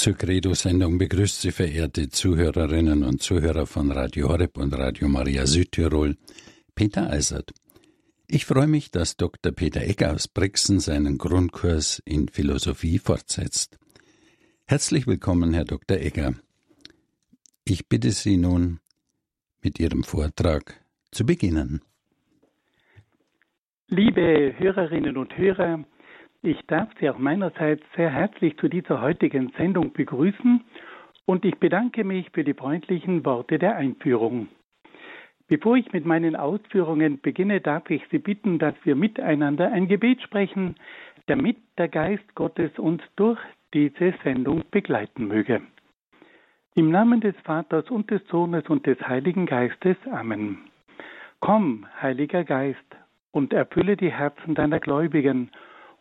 Zur Credo-Sendung begrüßt Sie verehrte Zuhörerinnen und Zuhörer von Radio Horeb und Radio Maria Südtirol, Peter Eisert. Ich freue mich, dass Dr. Peter Egger aus Brixen seinen Grundkurs in Philosophie fortsetzt. Herzlich willkommen, Herr Dr. Egger. Ich bitte Sie nun, mit Ihrem Vortrag zu beginnen. Liebe Hörerinnen und Hörer, ich darf Sie auch meinerseits sehr herzlich zu dieser heutigen Sendung begrüßen und ich bedanke mich für die freundlichen Worte der Einführung. Bevor ich mit meinen Ausführungen beginne, darf ich Sie bitten, dass wir miteinander ein Gebet sprechen, damit der Geist Gottes uns durch diese Sendung begleiten möge. Im Namen des Vaters und des Sohnes und des Heiligen Geistes. Amen. Komm, Heiliger Geist, und erfülle die Herzen deiner Gläubigen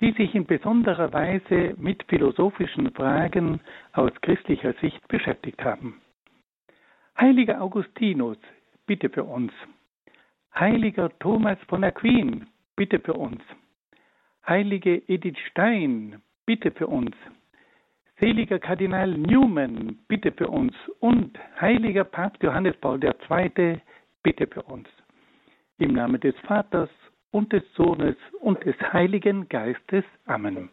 die sich in besonderer Weise mit philosophischen Fragen aus christlicher Sicht beschäftigt haben. Heiliger Augustinus, bitte für uns. Heiliger Thomas von Aquin, bitte für uns. Heilige Edith Stein, bitte für uns. Seliger Kardinal Newman, bitte für uns. Und heiliger Papst Johannes Paul II, bitte für uns. Im Namen des Vaters und des Sohnes und des Heiligen Geistes. Amen.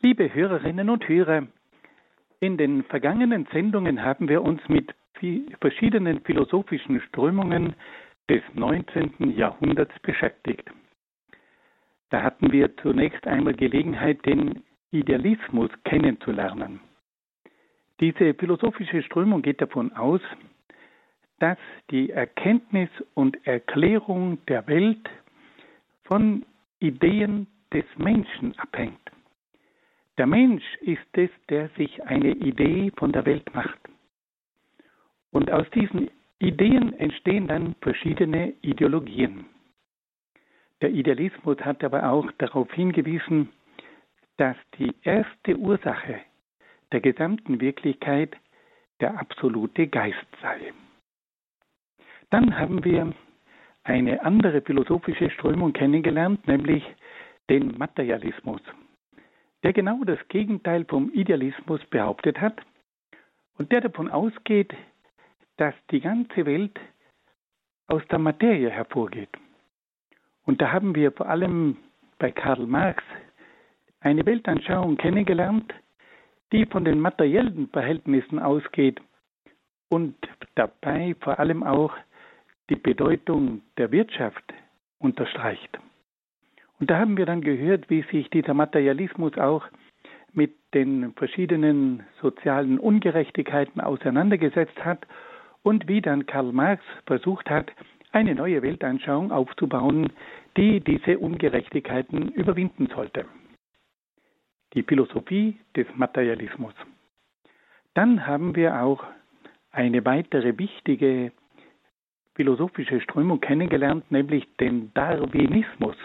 Liebe Hörerinnen und Hörer, in den vergangenen Sendungen haben wir uns mit verschiedenen philosophischen Strömungen des 19. Jahrhunderts beschäftigt. Da hatten wir zunächst einmal Gelegenheit, den Idealismus kennenzulernen. Diese philosophische Strömung geht davon aus, dass die Erkenntnis und Erklärung der Welt von Ideen des Menschen abhängt. Der Mensch ist es, der sich eine Idee von der Welt macht. Und aus diesen Ideen entstehen dann verschiedene Ideologien. Der Idealismus hat aber auch darauf hingewiesen, dass die erste Ursache der gesamten Wirklichkeit der absolute Geist sei. Dann haben wir eine andere philosophische Strömung kennengelernt, nämlich den Materialismus, der genau das Gegenteil vom Idealismus behauptet hat und der davon ausgeht, dass die ganze Welt aus der Materie hervorgeht. Und da haben wir vor allem bei Karl Marx eine Weltanschauung kennengelernt, die von den materiellen Verhältnissen ausgeht und dabei vor allem auch die Bedeutung der Wirtschaft unterstreicht. Und da haben wir dann gehört, wie sich dieser Materialismus auch mit den verschiedenen sozialen Ungerechtigkeiten auseinandergesetzt hat und wie dann Karl Marx versucht hat, eine neue Weltanschauung aufzubauen, die diese Ungerechtigkeiten überwinden sollte. Die Philosophie des Materialismus. Dann haben wir auch eine weitere wichtige philosophische Strömung kennengelernt, nämlich den Darwinismus.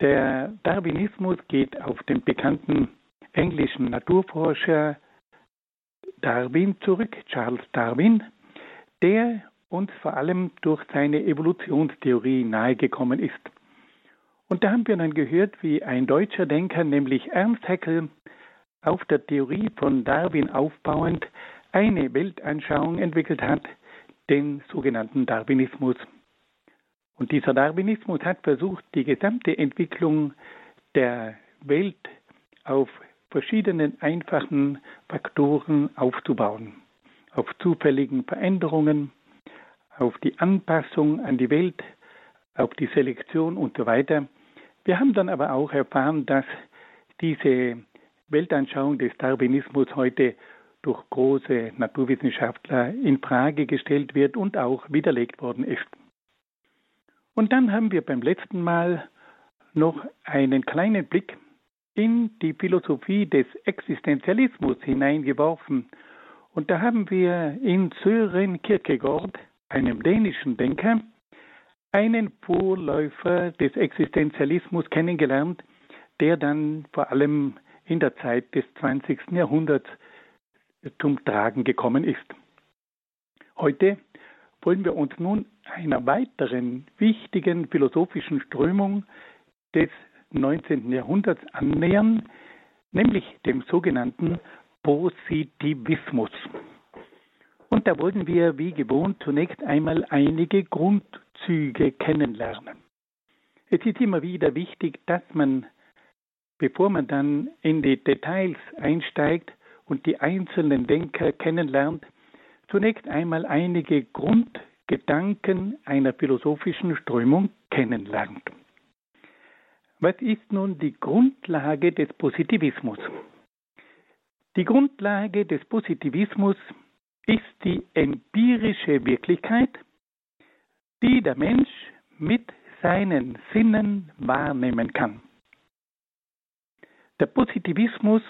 Der Darwinismus geht auf den bekannten englischen Naturforscher Darwin zurück, Charles Darwin, der uns vor allem durch seine Evolutionstheorie nahegekommen ist. Und da haben wir dann gehört, wie ein deutscher Denker, nämlich Ernst Haeckel, auf der Theorie von Darwin aufbauend eine Weltanschauung entwickelt hat, den sogenannten Darwinismus. Und dieser Darwinismus hat versucht, die gesamte Entwicklung der Welt auf verschiedenen einfachen Faktoren aufzubauen, auf zufälligen Veränderungen, auf die Anpassung an die Welt, auf die Selektion und so weiter. Wir haben dann aber auch erfahren, dass diese Weltanschauung des Darwinismus heute durch große Naturwissenschaftler in Frage gestellt wird und auch widerlegt worden ist. Und dann haben wir beim letzten Mal noch einen kleinen Blick in die Philosophie des Existenzialismus hineingeworfen. Und da haben wir in Sören Kierkegaard, einem dänischen Denker, einen Vorläufer des Existenzialismus kennengelernt, der dann vor allem in der Zeit des 20. Jahrhunderts zum Tragen gekommen ist. Heute wollen wir uns nun einer weiteren wichtigen philosophischen Strömung des 19. Jahrhunderts annähern, nämlich dem sogenannten Positivismus. Und da wollen wir wie gewohnt zunächst einmal einige Grundzüge kennenlernen. Es ist immer wieder wichtig, dass man, bevor man dann in die Details einsteigt und die einzelnen Denker kennenlernt, zunächst einmal einige Grundgedanken einer philosophischen Strömung kennenlernt. Was ist nun die Grundlage des Positivismus? Die Grundlage des Positivismus ist die empirische Wirklichkeit, die der Mensch mit seinen Sinnen wahrnehmen kann. Der Positivismus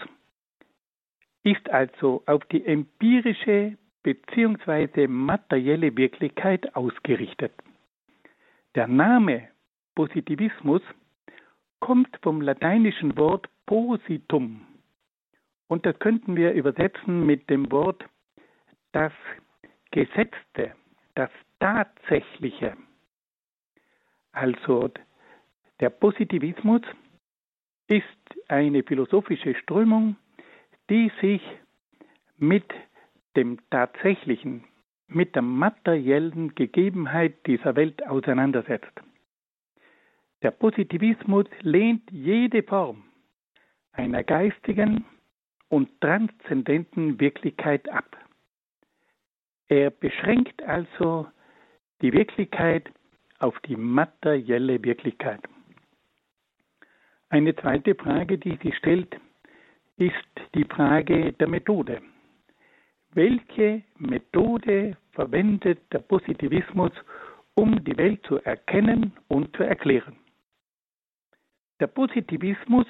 ist also auf die empirische bzw. materielle Wirklichkeit ausgerichtet. Der Name Positivismus kommt vom lateinischen Wort positum und das könnten wir übersetzen mit dem Wort das Gesetzte, das Tatsächliche. Also der Positivismus ist eine philosophische Strömung, die sich mit dem Tatsächlichen, mit der materiellen Gegebenheit dieser Welt auseinandersetzt. Der Positivismus lehnt jede Form einer geistigen und transzendenten Wirklichkeit ab. Er beschränkt also die Wirklichkeit auf die materielle Wirklichkeit. Eine zweite Frage, die sich stellt, ist die Frage der Methode. Welche Methode verwendet der Positivismus, um die Welt zu erkennen und zu erklären? Der Positivismus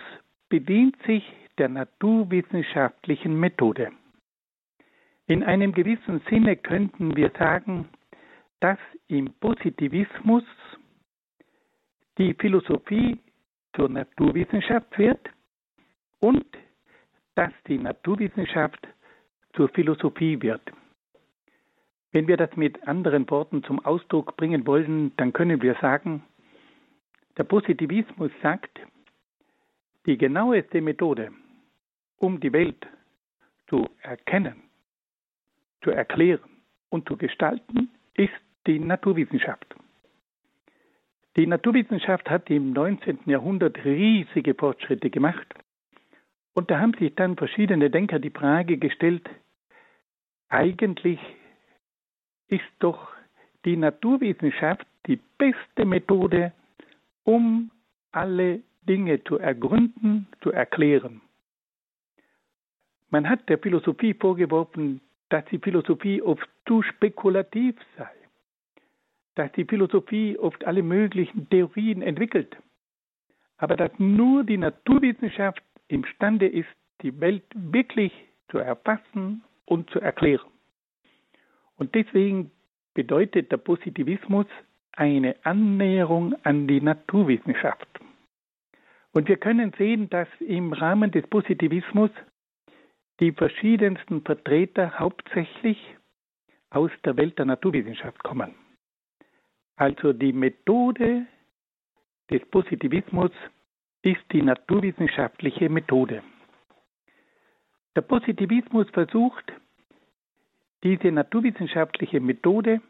bedient sich der naturwissenschaftlichen Methode. In einem gewissen Sinne könnten wir sagen, dass im Positivismus die Philosophie zur Naturwissenschaft wird und dass die Naturwissenschaft zur Philosophie wird. Wenn wir das mit anderen Worten zum Ausdruck bringen wollen, dann können wir sagen, der Positivismus sagt, die genaueste Methode, um die Welt zu erkennen, zu erklären und zu gestalten, ist die Naturwissenschaft. Die Naturwissenschaft hat im 19. Jahrhundert riesige Fortschritte gemacht. Und da haben sich dann verschiedene Denker die Frage gestellt, eigentlich ist doch die Naturwissenschaft die beste Methode, um alle Dinge zu ergründen, zu erklären. Man hat der Philosophie vorgeworfen, dass die Philosophie oft zu spekulativ sei, dass die Philosophie oft alle möglichen Theorien entwickelt, aber dass nur die Naturwissenschaft imstande ist, die Welt wirklich zu erfassen und zu erklären. Und deswegen bedeutet der Positivismus eine Annäherung an die Naturwissenschaft. Und wir können sehen, dass im Rahmen des Positivismus die verschiedensten Vertreter hauptsächlich aus der Welt der Naturwissenschaft kommen. Also die Methode des Positivismus ist die naturwissenschaftliche Methode. Der Positivismus versucht, diese naturwissenschaftliche Methode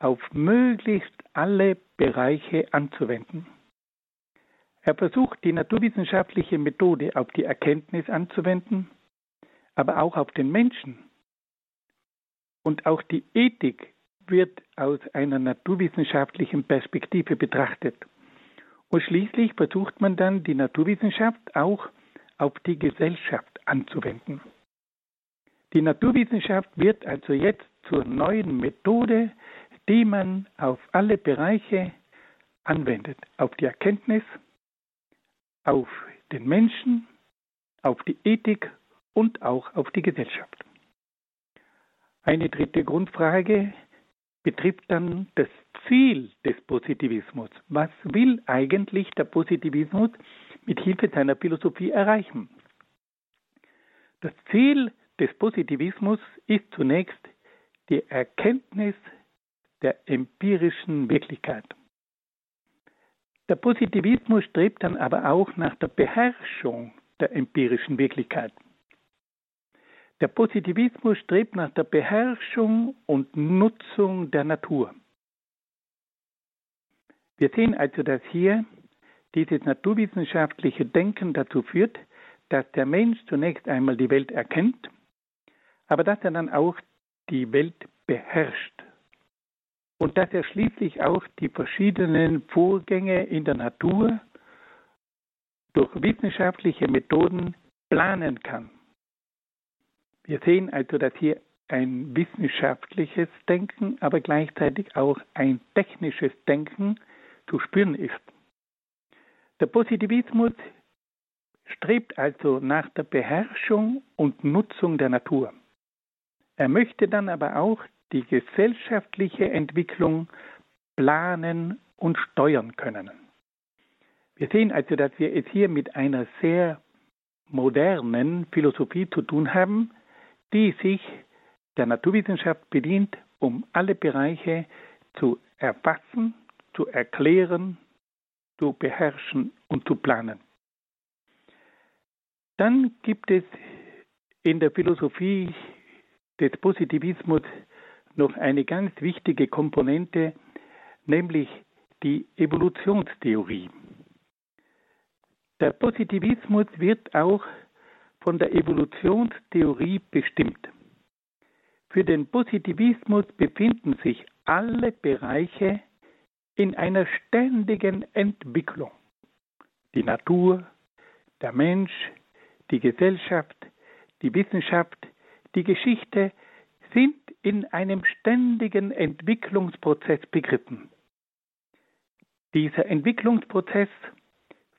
auf möglichst alle Bereiche anzuwenden. Er versucht, die naturwissenschaftliche Methode auf die Erkenntnis anzuwenden, aber auch auf den Menschen. Und auch die Ethik wird aus einer naturwissenschaftlichen Perspektive betrachtet. Und schließlich versucht man dann, die Naturwissenschaft auch auf die Gesellschaft anzuwenden. Die Naturwissenschaft wird also jetzt zur neuen Methode, die man auf alle Bereiche anwendet, auf die Erkenntnis, auf den Menschen, auf die Ethik und auch auf die Gesellschaft. Eine dritte Grundfrage betrifft dann das Ziel des Positivismus. Was will eigentlich der Positivismus mit Hilfe seiner Philosophie erreichen? Das Ziel des Positivismus ist zunächst die Erkenntnis der empirischen Wirklichkeit. Der Positivismus strebt dann aber auch nach der Beherrschung der empirischen Wirklichkeit. Der Positivismus strebt nach der Beherrschung und Nutzung der Natur. Wir sehen also, dass hier dieses naturwissenschaftliche Denken dazu führt, dass der Mensch zunächst einmal die Welt erkennt, aber dass er dann auch die Welt beherrscht und dass er schließlich auch die verschiedenen Vorgänge in der Natur durch wissenschaftliche Methoden planen kann. Wir sehen also, dass hier ein wissenschaftliches Denken, aber gleichzeitig auch ein technisches Denken zu spüren ist. Der Positivismus strebt also nach der Beherrschung und Nutzung der Natur. Er möchte dann aber auch die gesellschaftliche Entwicklung planen und steuern können. Wir sehen also, dass wir es hier mit einer sehr modernen Philosophie zu tun haben, die sich der Naturwissenschaft bedient, um alle Bereiche zu erfassen, zu erklären, zu beherrschen und zu planen. Dann gibt es in der Philosophie des Positivismus noch eine ganz wichtige Komponente, nämlich die Evolutionstheorie. Der Positivismus wird auch von der Evolutionstheorie bestimmt. Für den Positivismus befinden sich alle Bereiche in einer ständigen Entwicklung. Die Natur, der Mensch, die Gesellschaft, die Wissenschaft, die Geschichte sind in einem ständigen Entwicklungsprozess begriffen. Dieser Entwicklungsprozess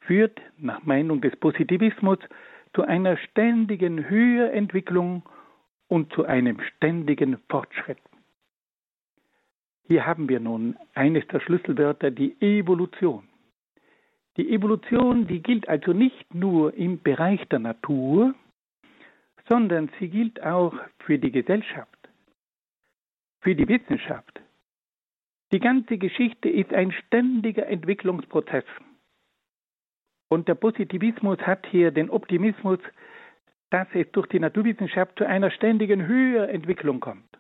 führt nach Meinung des Positivismus zu einer ständigen Höherentwicklung und zu einem ständigen Fortschritt. Hier haben wir nun eines der Schlüsselwörter, die Evolution. Die Evolution, die gilt also nicht nur im Bereich der Natur, sondern sie gilt auch für die Gesellschaft, für die Wissenschaft. Die ganze Geschichte ist ein ständiger Entwicklungsprozess. Und der Positivismus hat hier den Optimismus, dass es durch die Naturwissenschaft zu einer ständigen Höherentwicklung kommt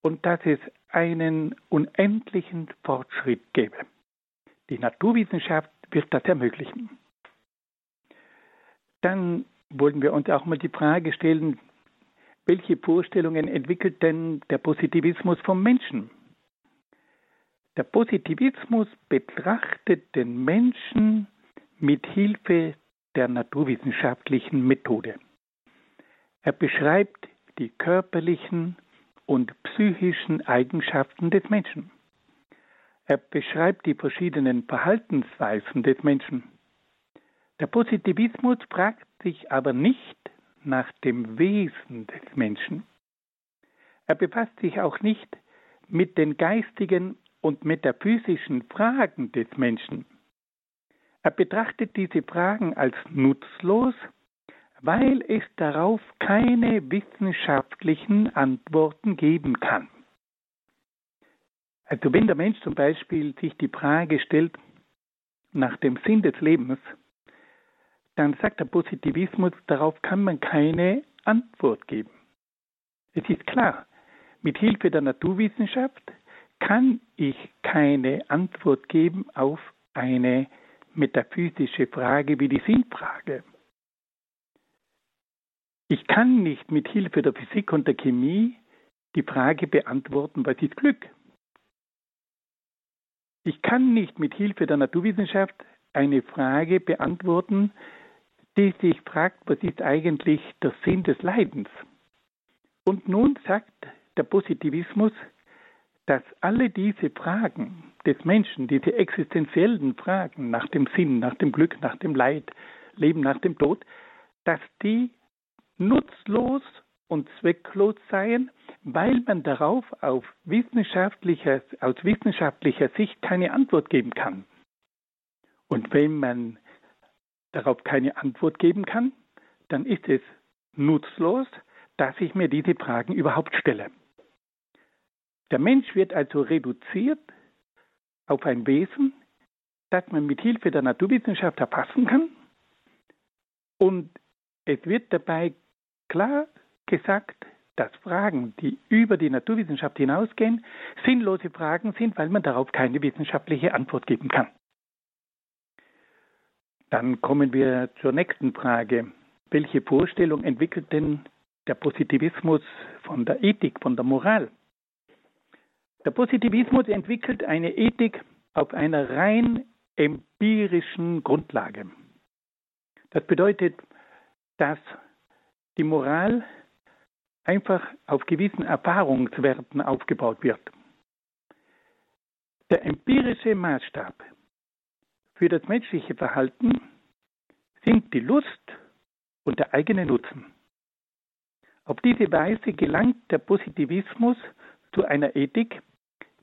und dass es einen unendlichen Fortschritt gäbe. Die Naturwissenschaft wird das ermöglichen. Dann wollen wir uns auch mal die Frage stellen, welche Vorstellungen entwickelt denn der Positivismus vom Menschen? Der Positivismus betrachtet den Menschen mit Hilfe der naturwissenschaftlichen Methode. Er beschreibt die körperlichen und psychischen Eigenschaften des Menschen. Er beschreibt die verschiedenen Verhaltensweisen des Menschen. Der Positivismus fragt sich aber nicht nach dem Wesen des Menschen. Er befasst sich auch nicht mit den geistigen und metaphysischen Fragen des Menschen. Er betrachtet diese Fragen als nutzlos, weil es darauf keine wissenschaftlichen Antworten geben kann. Also wenn der Mensch zum Beispiel sich die Frage stellt nach dem Sinn des Lebens, dann sagt der Positivismus, darauf kann man keine Antwort geben. Es ist klar, mit Hilfe der Naturwissenschaft kann ich keine Antwort geben auf eine metaphysische Frage wie die Sinnfrage. Ich kann nicht mit Hilfe der Physik und der Chemie die Frage beantworten, was ist Glück? Ich kann nicht mit Hilfe der Naturwissenschaft eine Frage beantworten, die sich fragt, was ist eigentlich der Sinn des Leidens? Und nun sagt der Positivismus, dass alle diese Fragen des Menschen, diese existenziellen Fragen nach dem Sinn, nach dem Glück, nach dem Leid, Leben nach dem Tod, dass die nutzlos und zwecklos seien, weil man darauf auf wissenschaftlicher, aus wissenschaftlicher Sicht keine Antwort geben kann. Und wenn man darauf keine Antwort geben kann, dann ist es nutzlos, dass ich mir diese Fragen überhaupt stelle. Der Mensch wird also reduziert auf ein Wesen, das man mit Hilfe der Naturwissenschaft erfassen kann. Und es wird dabei klar gesagt, dass Fragen, die über die Naturwissenschaft hinausgehen, sinnlose Fragen sind, weil man darauf keine wissenschaftliche Antwort geben kann. Dann kommen wir zur nächsten Frage. Welche Vorstellung entwickelt denn der Positivismus von der Ethik, von der Moral? Der Positivismus entwickelt eine Ethik auf einer rein empirischen Grundlage. Das bedeutet, dass die Moral einfach auf gewissen Erfahrungswerten aufgebaut wird. Der empirische Maßstab für das menschliche Verhalten sind die Lust und der eigene Nutzen. Auf diese Weise gelangt der Positivismus zu einer Ethik,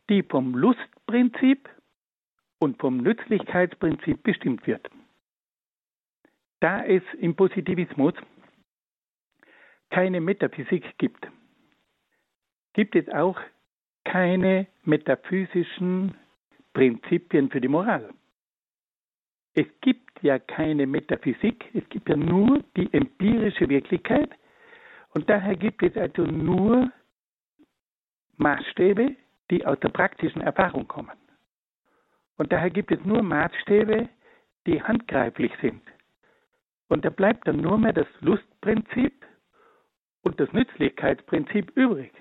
die vom Lustprinzip und vom Nützlichkeitsprinzip bestimmt wird. Da es im Positivismus keine Metaphysik gibt, gibt es auch keine metaphysischen Prinzipien für die Moral. Es gibt ja keine Metaphysik, es gibt ja nur die empirische Wirklichkeit und daher gibt es also nur Maßstäbe, die aus der praktischen Erfahrung kommen. Und daher gibt es nur Maßstäbe, die handgreiflich sind. Und da bleibt dann nur mehr das Lustprinzip und das Nützlichkeitsprinzip übrig.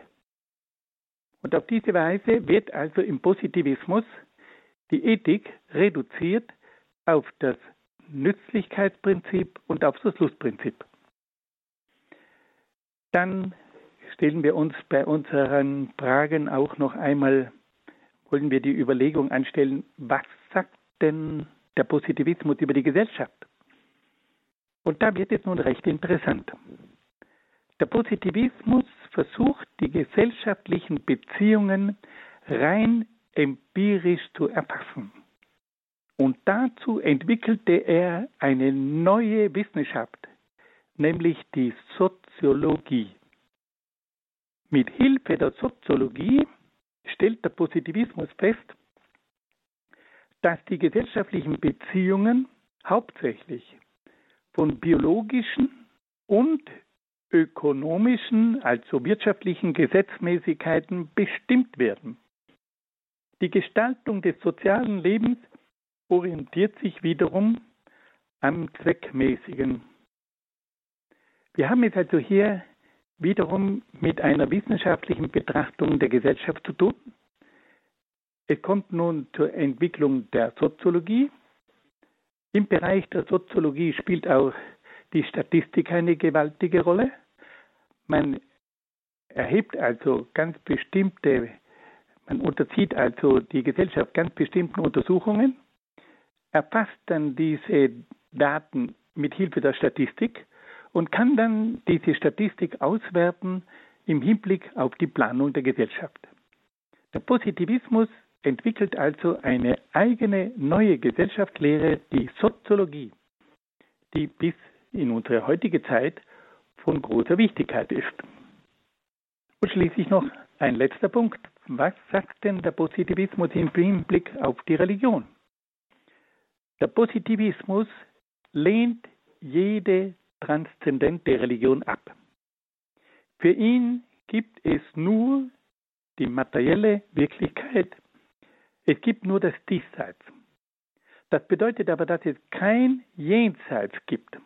Und auf diese Weise wird also im Positivismus die Ethik reduziert auf das Nützlichkeitsprinzip und auf das Lustprinzip. Dann stellen wir uns bei unseren Fragen auch noch einmal, wollen wir die Überlegung anstellen, was sagt denn der Positivismus über die Gesellschaft? Und da wird es nun recht interessant. Der Positivismus versucht, die gesellschaftlichen Beziehungen rein empirisch zu erfassen. Und dazu entwickelte er eine neue Wissenschaft, nämlich die Soziologie. Mit Hilfe der Soziologie stellt der Positivismus fest, dass die gesellschaftlichen Beziehungen hauptsächlich von biologischen und ökonomischen, also wirtschaftlichen Gesetzmäßigkeiten bestimmt werden. Die Gestaltung des sozialen Lebens orientiert sich wiederum am Zweckmäßigen. Wir haben es also hier wiederum mit einer wissenschaftlichen Betrachtung der Gesellschaft zu tun. Es kommt nun zur Entwicklung der Soziologie. Im Bereich der Soziologie spielt auch die Statistik eine gewaltige Rolle. Man erhebt also ganz bestimmte, man unterzieht also die Gesellschaft ganz bestimmten Untersuchungen, erfasst dann diese Daten mit Hilfe der Statistik und kann dann diese Statistik auswerten im Hinblick auf die Planung der Gesellschaft. Der Positivismus entwickelt also eine eigene neue Gesellschaftslehre, die Soziologie, die bis in unsere heutige Zeit von großer Wichtigkeit ist. Und schließlich noch ein letzter Punkt. Was sagt denn der Positivismus im Hinblick auf die Religion? Der Positivismus lehnt jede transzendente Religion ab. Für ihn gibt es nur die materielle Wirklichkeit, es gibt nur das Diesseits. Das bedeutet aber, dass es kein Jenseits gibt.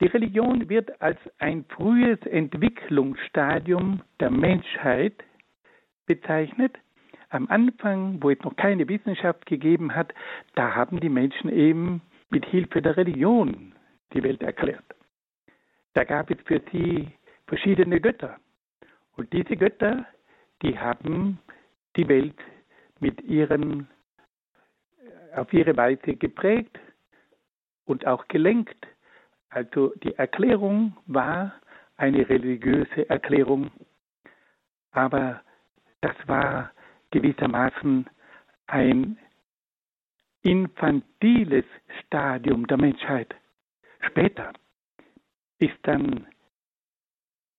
Die Religion wird als ein frühes Entwicklungsstadium der Menschheit bezeichnet. Am Anfang, wo es noch keine Wissenschaft gegeben hat, da haben die Menschen eben mit Hilfe der Religion die Welt erklärt. Da gab es für sie verschiedene Götter. Und diese Götter, die haben die Welt mit ihren, auf ihre Weise geprägt und auch gelenkt. Also die Erklärung war eine religiöse Erklärung, aber das war gewissermaßen ein infantiles Stadium der Menschheit. Später ist dann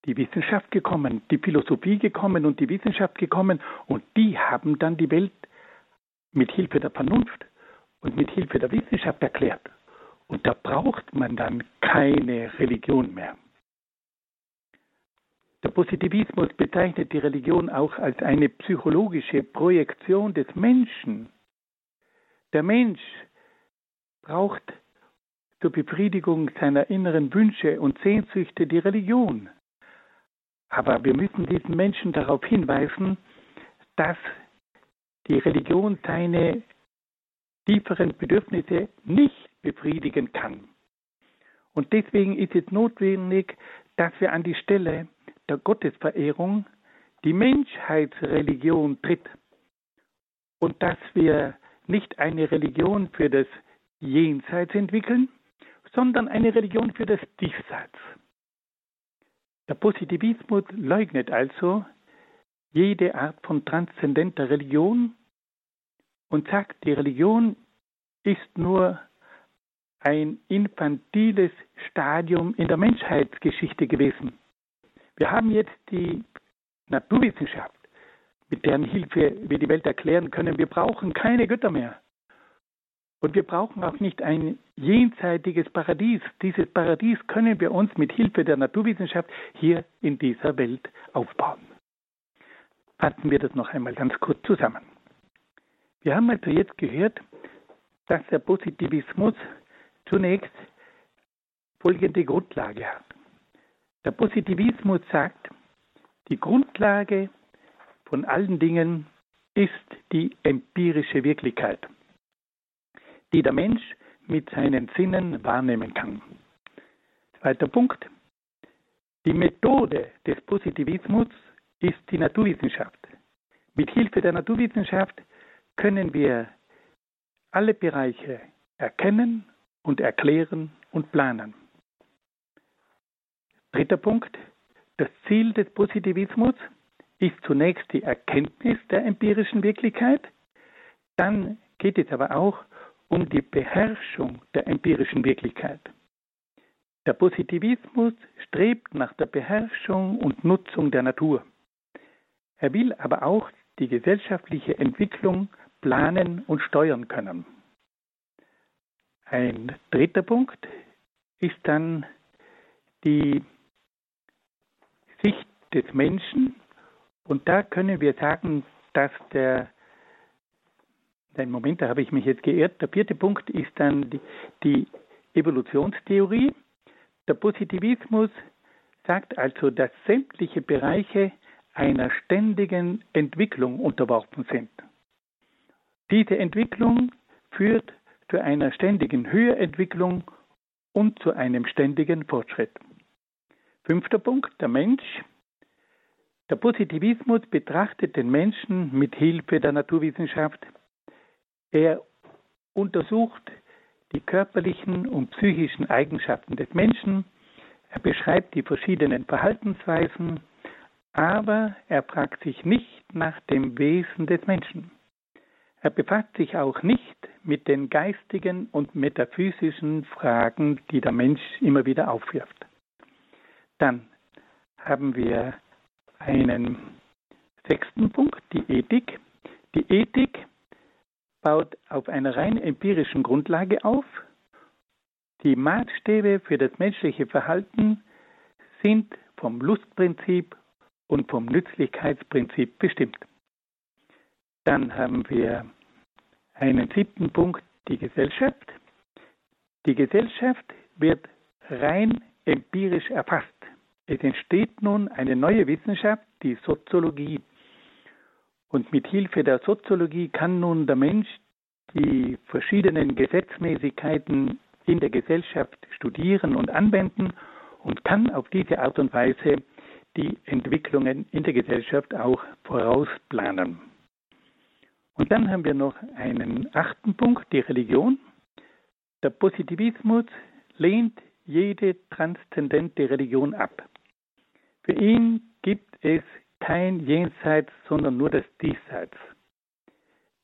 die Wissenschaft gekommen, die Philosophie gekommen und die Wissenschaft gekommen und die haben dann die Welt mit Hilfe der Vernunft und mit Hilfe der Wissenschaft erklärt. Und da braucht man dann keine Religion mehr. Der Positivismus bezeichnet die Religion auch als eine psychologische Projektion des Menschen. Der Mensch braucht zur Befriedigung seiner inneren Wünsche und Sehnsüchte die Religion. Aber wir müssen diesen Menschen darauf hinweisen, dass die Religion seine tieferen Bedürfnisse nicht befriedigen kann. Und deswegen ist es notwendig, dass wir an die Stelle der Gottesverehrung die Menschheitsreligion tritt und dass wir nicht eine Religion für das Jenseits entwickeln, sondern eine Religion für das Diesseits. Der Positivismus leugnet also jede Art von transzendenter Religion und sagt, die Religion ist nur ein infantiles Stadium in der Menschheitsgeschichte gewesen. Wir haben jetzt die Naturwissenschaft, mit deren Hilfe wir die Welt erklären können. Wir brauchen keine Götter mehr. Und wir brauchen auch nicht ein jenseitiges Paradies. Dieses Paradies können wir uns mit Hilfe der Naturwissenschaft hier in dieser Welt aufbauen. Fassen wir das noch einmal ganz kurz zusammen. Wir haben also jetzt gehört, dass der Positivismus zunächst folgende Grundlage hat. Der Positivismus sagt, die Grundlage von allen Dingen ist die empirische Wirklichkeit, die der Mensch mit seinen Sinnen wahrnehmen kann. Zweiter Punkt. Die Methode des Positivismus ist die Naturwissenschaft. Mit Hilfe der Naturwissenschaft können wir alle Bereiche erkennen und erklären und planen. Dritter Punkt. Das Ziel des Positivismus ist zunächst die Erkenntnis der empirischen Wirklichkeit. Dann geht es aber auch um die Beherrschung der empirischen Wirklichkeit. Der Positivismus strebt nach der Beherrschung und Nutzung der Natur. Er will aber auch die gesellschaftliche Entwicklung planen und steuern können. Ein dritter Punkt ist dann die Sicht des Menschen. Und da können wir sagen, dass der, den Moment, da habe ich mich jetzt geirrt, der vierte Punkt ist dann die, die Evolutionstheorie. Der Positivismus sagt also, dass sämtliche Bereiche einer ständigen Entwicklung unterworfen sind. Diese Entwicklung führt zu einer ständigen Höherentwicklung und zu einem ständigen Fortschritt. Fünfter Punkt, der Mensch. Der Positivismus betrachtet den Menschen mit Hilfe der Naturwissenschaft. Er untersucht die körperlichen und psychischen Eigenschaften des Menschen. Er beschreibt die verschiedenen Verhaltensweisen, aber er fragt sich nicht nach dem Wesen des Menschen. Er befasst sich auch nicht mit den geistigen und metaphysischen Fragen, die der Mensch immer wieder aufwirft. Dann haben wir einen sechsten Punkt, die Ethik. Die Ethik baut auf einer rein empirischen Grundlage auf. Die Maßstäbe für das menschliche Verhalten sind vom Lustprinzip und vom Nützlichkeitsprinzip bestimmt. Dann haben wir einen siebten Punkt, die Gesellschaft. Die Gesellschaft wird rein empirisch erfasst. Es entsteht nun eine neue Wissenschaft, die Soziologie. Und mit Hilfe der Soziologie kann nun der Mensch die verschiedenen Gesetzmäßigkeiten in der Gesellschaft studieren und anwenden und kann auf diese Art und Weise die Entwicklungen in der Gesellschaft auch vorausplanen. Und dann haben wir noch einen achten Punkt, die Religion. Der Positivismus lehnt jede transzendente Religion ab. Für ihn gibt es kein Jenseits, sondern nur das Diesseits.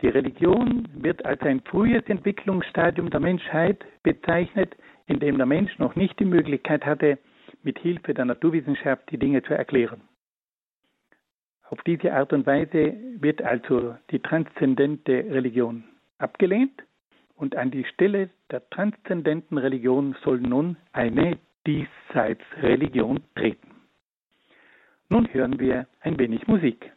Die Religion wird als ein frühes Entwicklungsstadium der Menschheit bezeichnet, in dem der Mensch noch nicht die Möglichkeit hatte, mit Hilfe der Naturwissenschaft die Dinge zu erklären. Auf diese Art und Weise wird also die transzendente Religion abgelehnt und an die Stelle der transzendenten Religion soll nun eine Diesseitsreligion treten. Nun hören wir ein wenig Musik.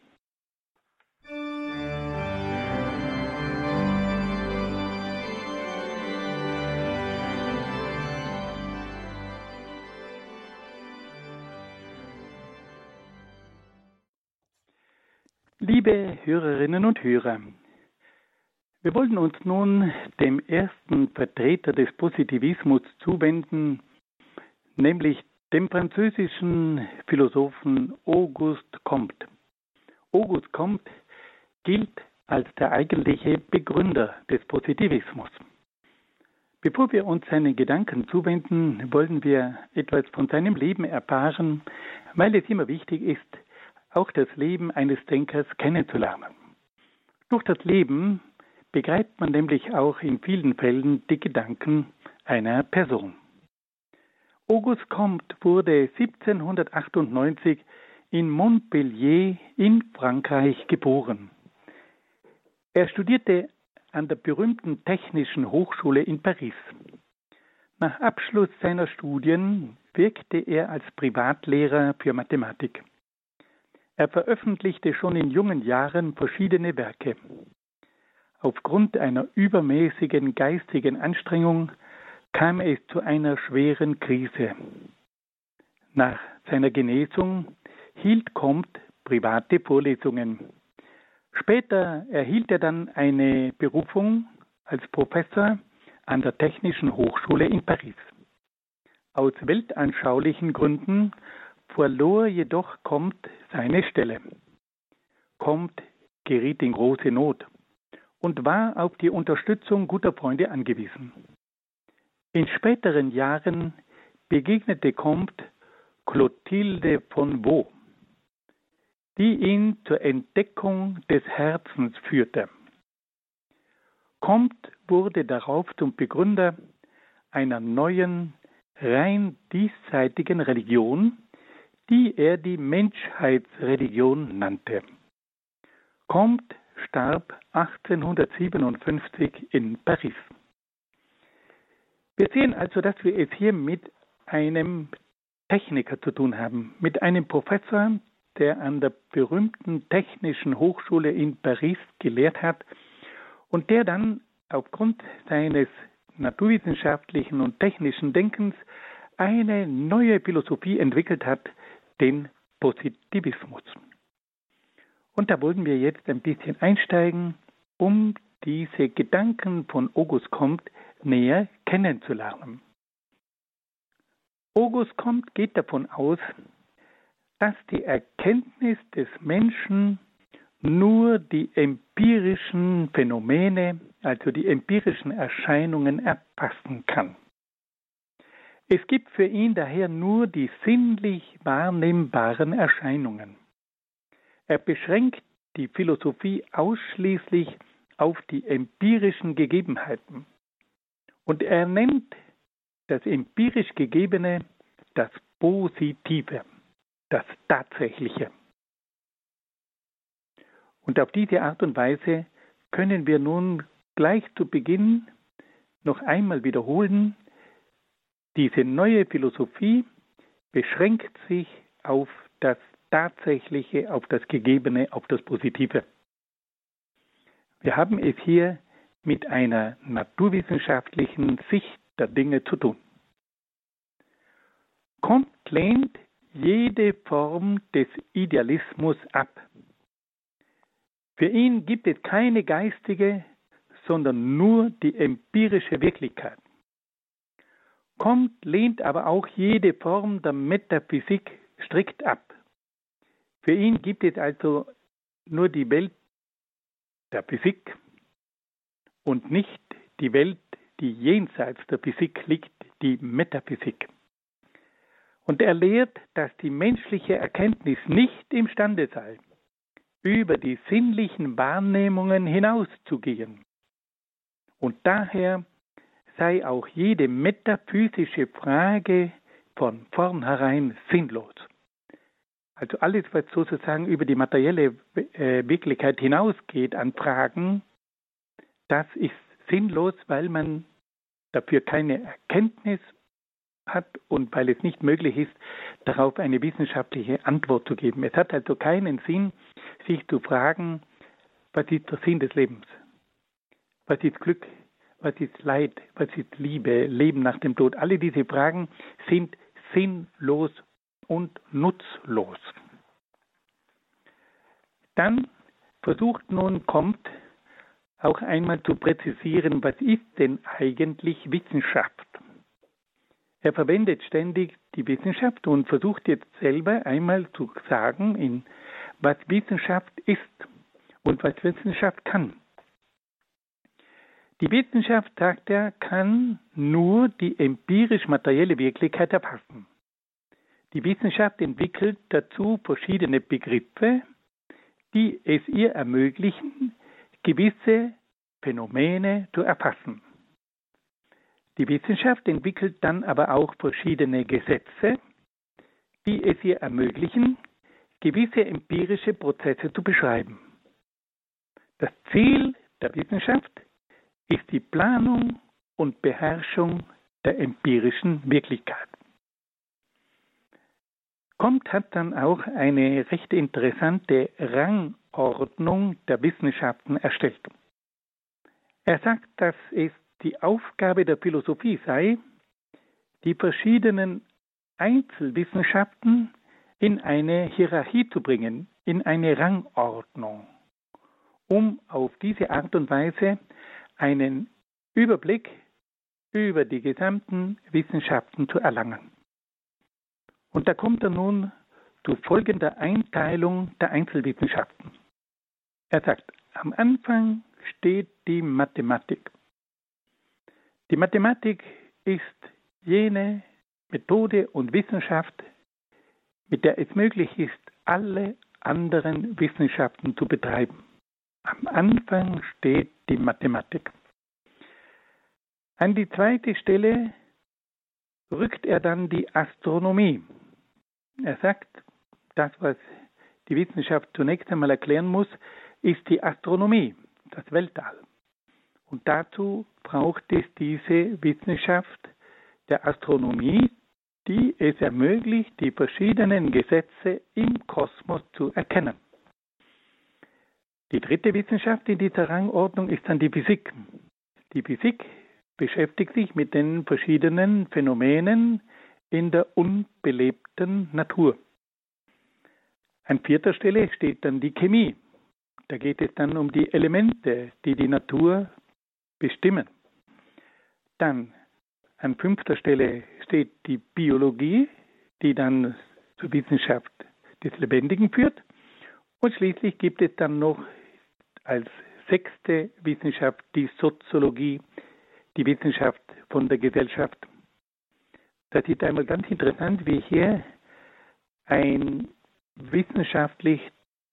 Liebe Hörerinnen und Hörer, wir wollen uns nun dem ersten Vertreter des Positivismus zuwenden, nämlich dem französischen Philosophen Auguste Comte. Auguste Comte gilt als der eigentliche Begründer des Positivismus. Bevor wir uns seinen Gedanken zuwenden, wollen wir etwas von seinem Leben erfahren, weil es immer wichtig ist, auch das Leben eines Denkers kennenzulernen. Durch das Leben begreift man nämlich auch in vielen Fällen die Gedanken einer Person. Auguste Comte wurde 1798 in Montpellier in Frankreich geboren. Er studierte an der berühmten Technischen Hochschule in Paris. Nach Abschluss seiner Studien wirkte er als Privatlehrer für Mathematik. Er veröffentlichte schon in jungen Jahren verschiedene Werke. Aufgrund einer übermäßigen geistigen Anstrengung kam es zu einer schweren Krise. Nach seiner Genesung hielt Comte private Vorlesungen. Später erhielt er dann eine Berufung als Professor an der Technischen Hochschule in Paris. Aus weltanschaulichen Gründen verlor jedoch Comte seine Stelle. Comte geriet in große Not und war auf die Unterstützung guter Freunde angewiesen. In späteren Jahren begegnete Comte Clotilde von Vaux, die ihn zur Entdeckung des Herzens führte. Comte wurde darauf zum Begründer einer neuen, rein diesseitigen Religion, die er die Menschheitsreligion nannte. Comte starb 1857 in Paris. Wir sehen also, dass wir es hier mit einem Techniker zu tun haben, mit einem Professor, der an der berühmten Technischen Hochschule in Paris gelehrt hat und der dann aufgrund seines naturwissenschaftlichen und technischen Denkens eine neue Philosophie entwickelt hat, den Positivismus. Und da wollen wir jetzt ein bisschen einsteigen, um diese Gedanken von August Comte näher kennenzulernen. August Comte geht davon aus, dass die Erkenntnis des Menschen nur die empirischen Phänomene, also die empirischen Erscheinungen erfassen kann. Es gibt für ihn daher nur die sinnlich wahrnehmbaren Erscheinungen. Er beschränkt die Philosophie ausschließlich auf die empirischen Gegebenheiten. Und er nennt das empirisch Gegebene das Positive, das Tatsächliche. Und auf diese Art und Weise können wir nun gleich zu Beginn noch einmal wiederholen, diese neue Philosophie beschränkt sich auf das Tatsächliche, auf das Gegebene, auf das Positive. Wir haben es hier mit einer naturwissenschaftlichen Sicht der Dinge zu tun. Comte lehnt jede Form des Idealismus ab. Für ihn gibt es keine geistige, sondern nur die empirische Wirklichkeit. Comte lehnt aber auch jede Form der Metaphysik strikt ab. Für ihn gibt es also nur die Welt der Physik und nicht die Welt, die jenseits der Physik liegt, die Metaphysik. Und er lehrt, dass die menschliche Erkenntnis nicht imstande sei, über die sinnlichen Wahrnehmungen hinauszugehen. Und daher sei auch jede metaphysische Frage von vornherein sinnlos. Also alles, was sozusagen über die materielle äh, Wirklichkeit hinausgeht an Fragen, das ist sinnlos, weil man dafür keine Erkenntnis hat und weil es nicht möglich ist, darauf eine wissenschaftliche Antwort zu geben. Es hat also keinen Sinn, sich zu fragen, was ist der Sinn des Lebens? Was ist Glück? Was ist Leid? Was ist Liebe? Leben nach dem Tod? Alle diese Fragen sind sinnlos und nutzlos. Dann versucht nun kommt auch einmal zu präzisieren, was ist denn eigentlich Wissenschaft? Er verwendet ständig die Wissenschaft und versucht jetzt selber einmal zu sagen, was Wissenschaft ist und was Wissenschaft kann. Die Wissenschaft, sagt er, kann nur die empirisch-materielle Wirklichkeit erfassen. Die Wissenschaft entwickelt dazu verschiedene Begriffe, die es ihr ermöglichen, gewisse Phänomene zu erfassen. Die Wissenschaft entwickelt dann aber auch verschiedene Gesetze, die es ihr ermöglichen, gewisse empirische Prozesse zu beschreiben. Das Ziel der Wissenschaft ist die Planung und Beherrschung der empirischen Wirklichkeit. Comte hat dann auch eine recht interessante Rangordnung der Wissenschaften erstellt. Er sagt, dass es die Aufgabe der Philosophie sei, die verschiedenen Einzelwissenschaften in eine Hierarchie zu bringen, in eine Rangordnung, um auf diese Art und Weise einen Überblick über die gesamten Wissenschaften zu erlangen. Und da kommt er nun zu folgender Einteilung der Einzelwissenschaften. Er sagt, am Anfang steht die Mathematik. Die Mathematik ist jene Methode und Wissenschaft, mit der es möglich ist, alle anderen Wissenschaften zu betreiben. Am Anfang steht die Mathematik. An die zweite Stelle rückt er dann die Astronomie. Er sagt, das, was die Wissenschaft zunächst einmal erklären muss, ist die Astronomie, das Weltall. Und dazu braucht es diese Wissenschaft der Astronomie, die es ermöglicht, die verschiedenen Gesetze im Kosmos zu erkennen. Die dritte Wissenschaft in dieser Rangordnung ist dann die Physik. Die Physik beschäftigt sich mit den verschiedenen Phänomenen in der unbelebten Natur. An vierter Stelle steht dann die Chemie. Da geht es dann um die Elemente, die die Natur bestimmen. Dann an fünfter Stelle steht die Biologie, die dann zur Wissenschaft des Lebendigen führt. Und schließlich gibt es dann noch als sechste Wissenschaft die Soziologie, die Wissenschaft von der Gesellschaft. Das ist einmal ganz interessant, wie hier ein wissenschaftlich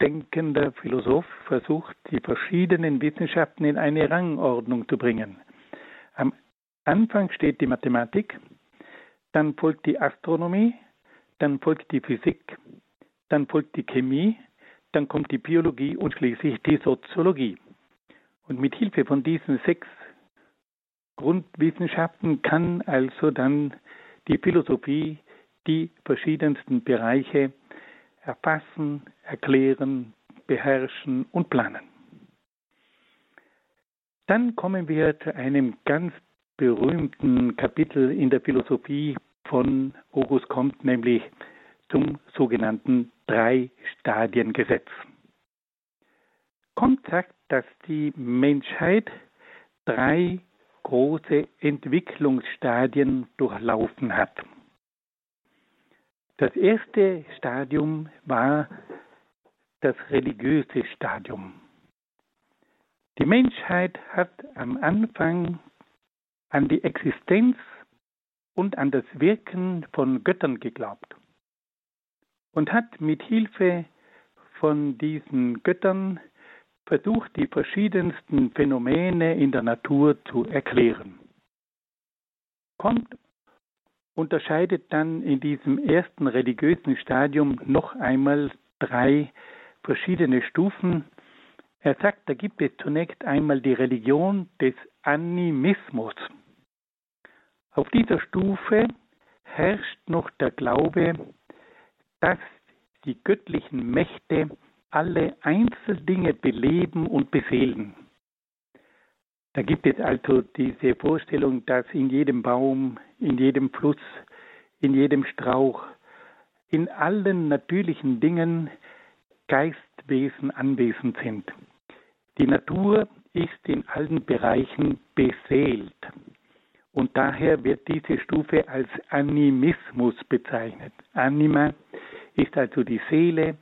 denkender Philosoph versucht, die verschiedenen Wissenschaften in eine Rangordnung zu bringen. Am Anfang steht die Mathematik, dann folgt die Astronomie, dann folgt die Physik, dann folgt die Chemie, dann kommt die Biologie und schließlich die Soziologie. Und mit Hilfe von diesen sechs Grundwissenschaften kann also dann die Philosophie die verschiedensten Bereiche erfassen, erklären, beherrschen und planen. Dann kommen wir zu einem ganz berühmten Kapitel in der Philosophie von August Comte, nämlich zum sogenannten Drei-Stadien-Gesetz. Comte sagt, dass die Menschheit drei große Entwicklungsstadien durchlaufen hat. Das erste Stadium war das religiöse Stadium. Die Menschheit hat am Anfang an die Existenz und an das Wirken von Göttern geglaubt und hat mit Hilfe von diesen Göttern versucht, die verschiedensten Phänomene in der Natur zu erklären. Kommt unterscheidet dann in diesem ersten religiösen Stadium noch einmal drei verschiedene Stufen. Er sagt, da gibt es zunächst einmal die Religion des Animismus. Auf dieser Stufe herrscht noch der Glaube, dass die göttlichen Mächte alle Einzeldinge beleben und beseelen. Da gibt es also diese Vorstellung, dass in jedem Baum, in jedem Fluss, in jedem Strauch, in allen natürlichen Dingen Geistwesen anwesend sind. Die Natur ist in allen Bereichen beseelt. Und daher wird diese Stufe als Animismus bezeichnet. Anima ist also die Seele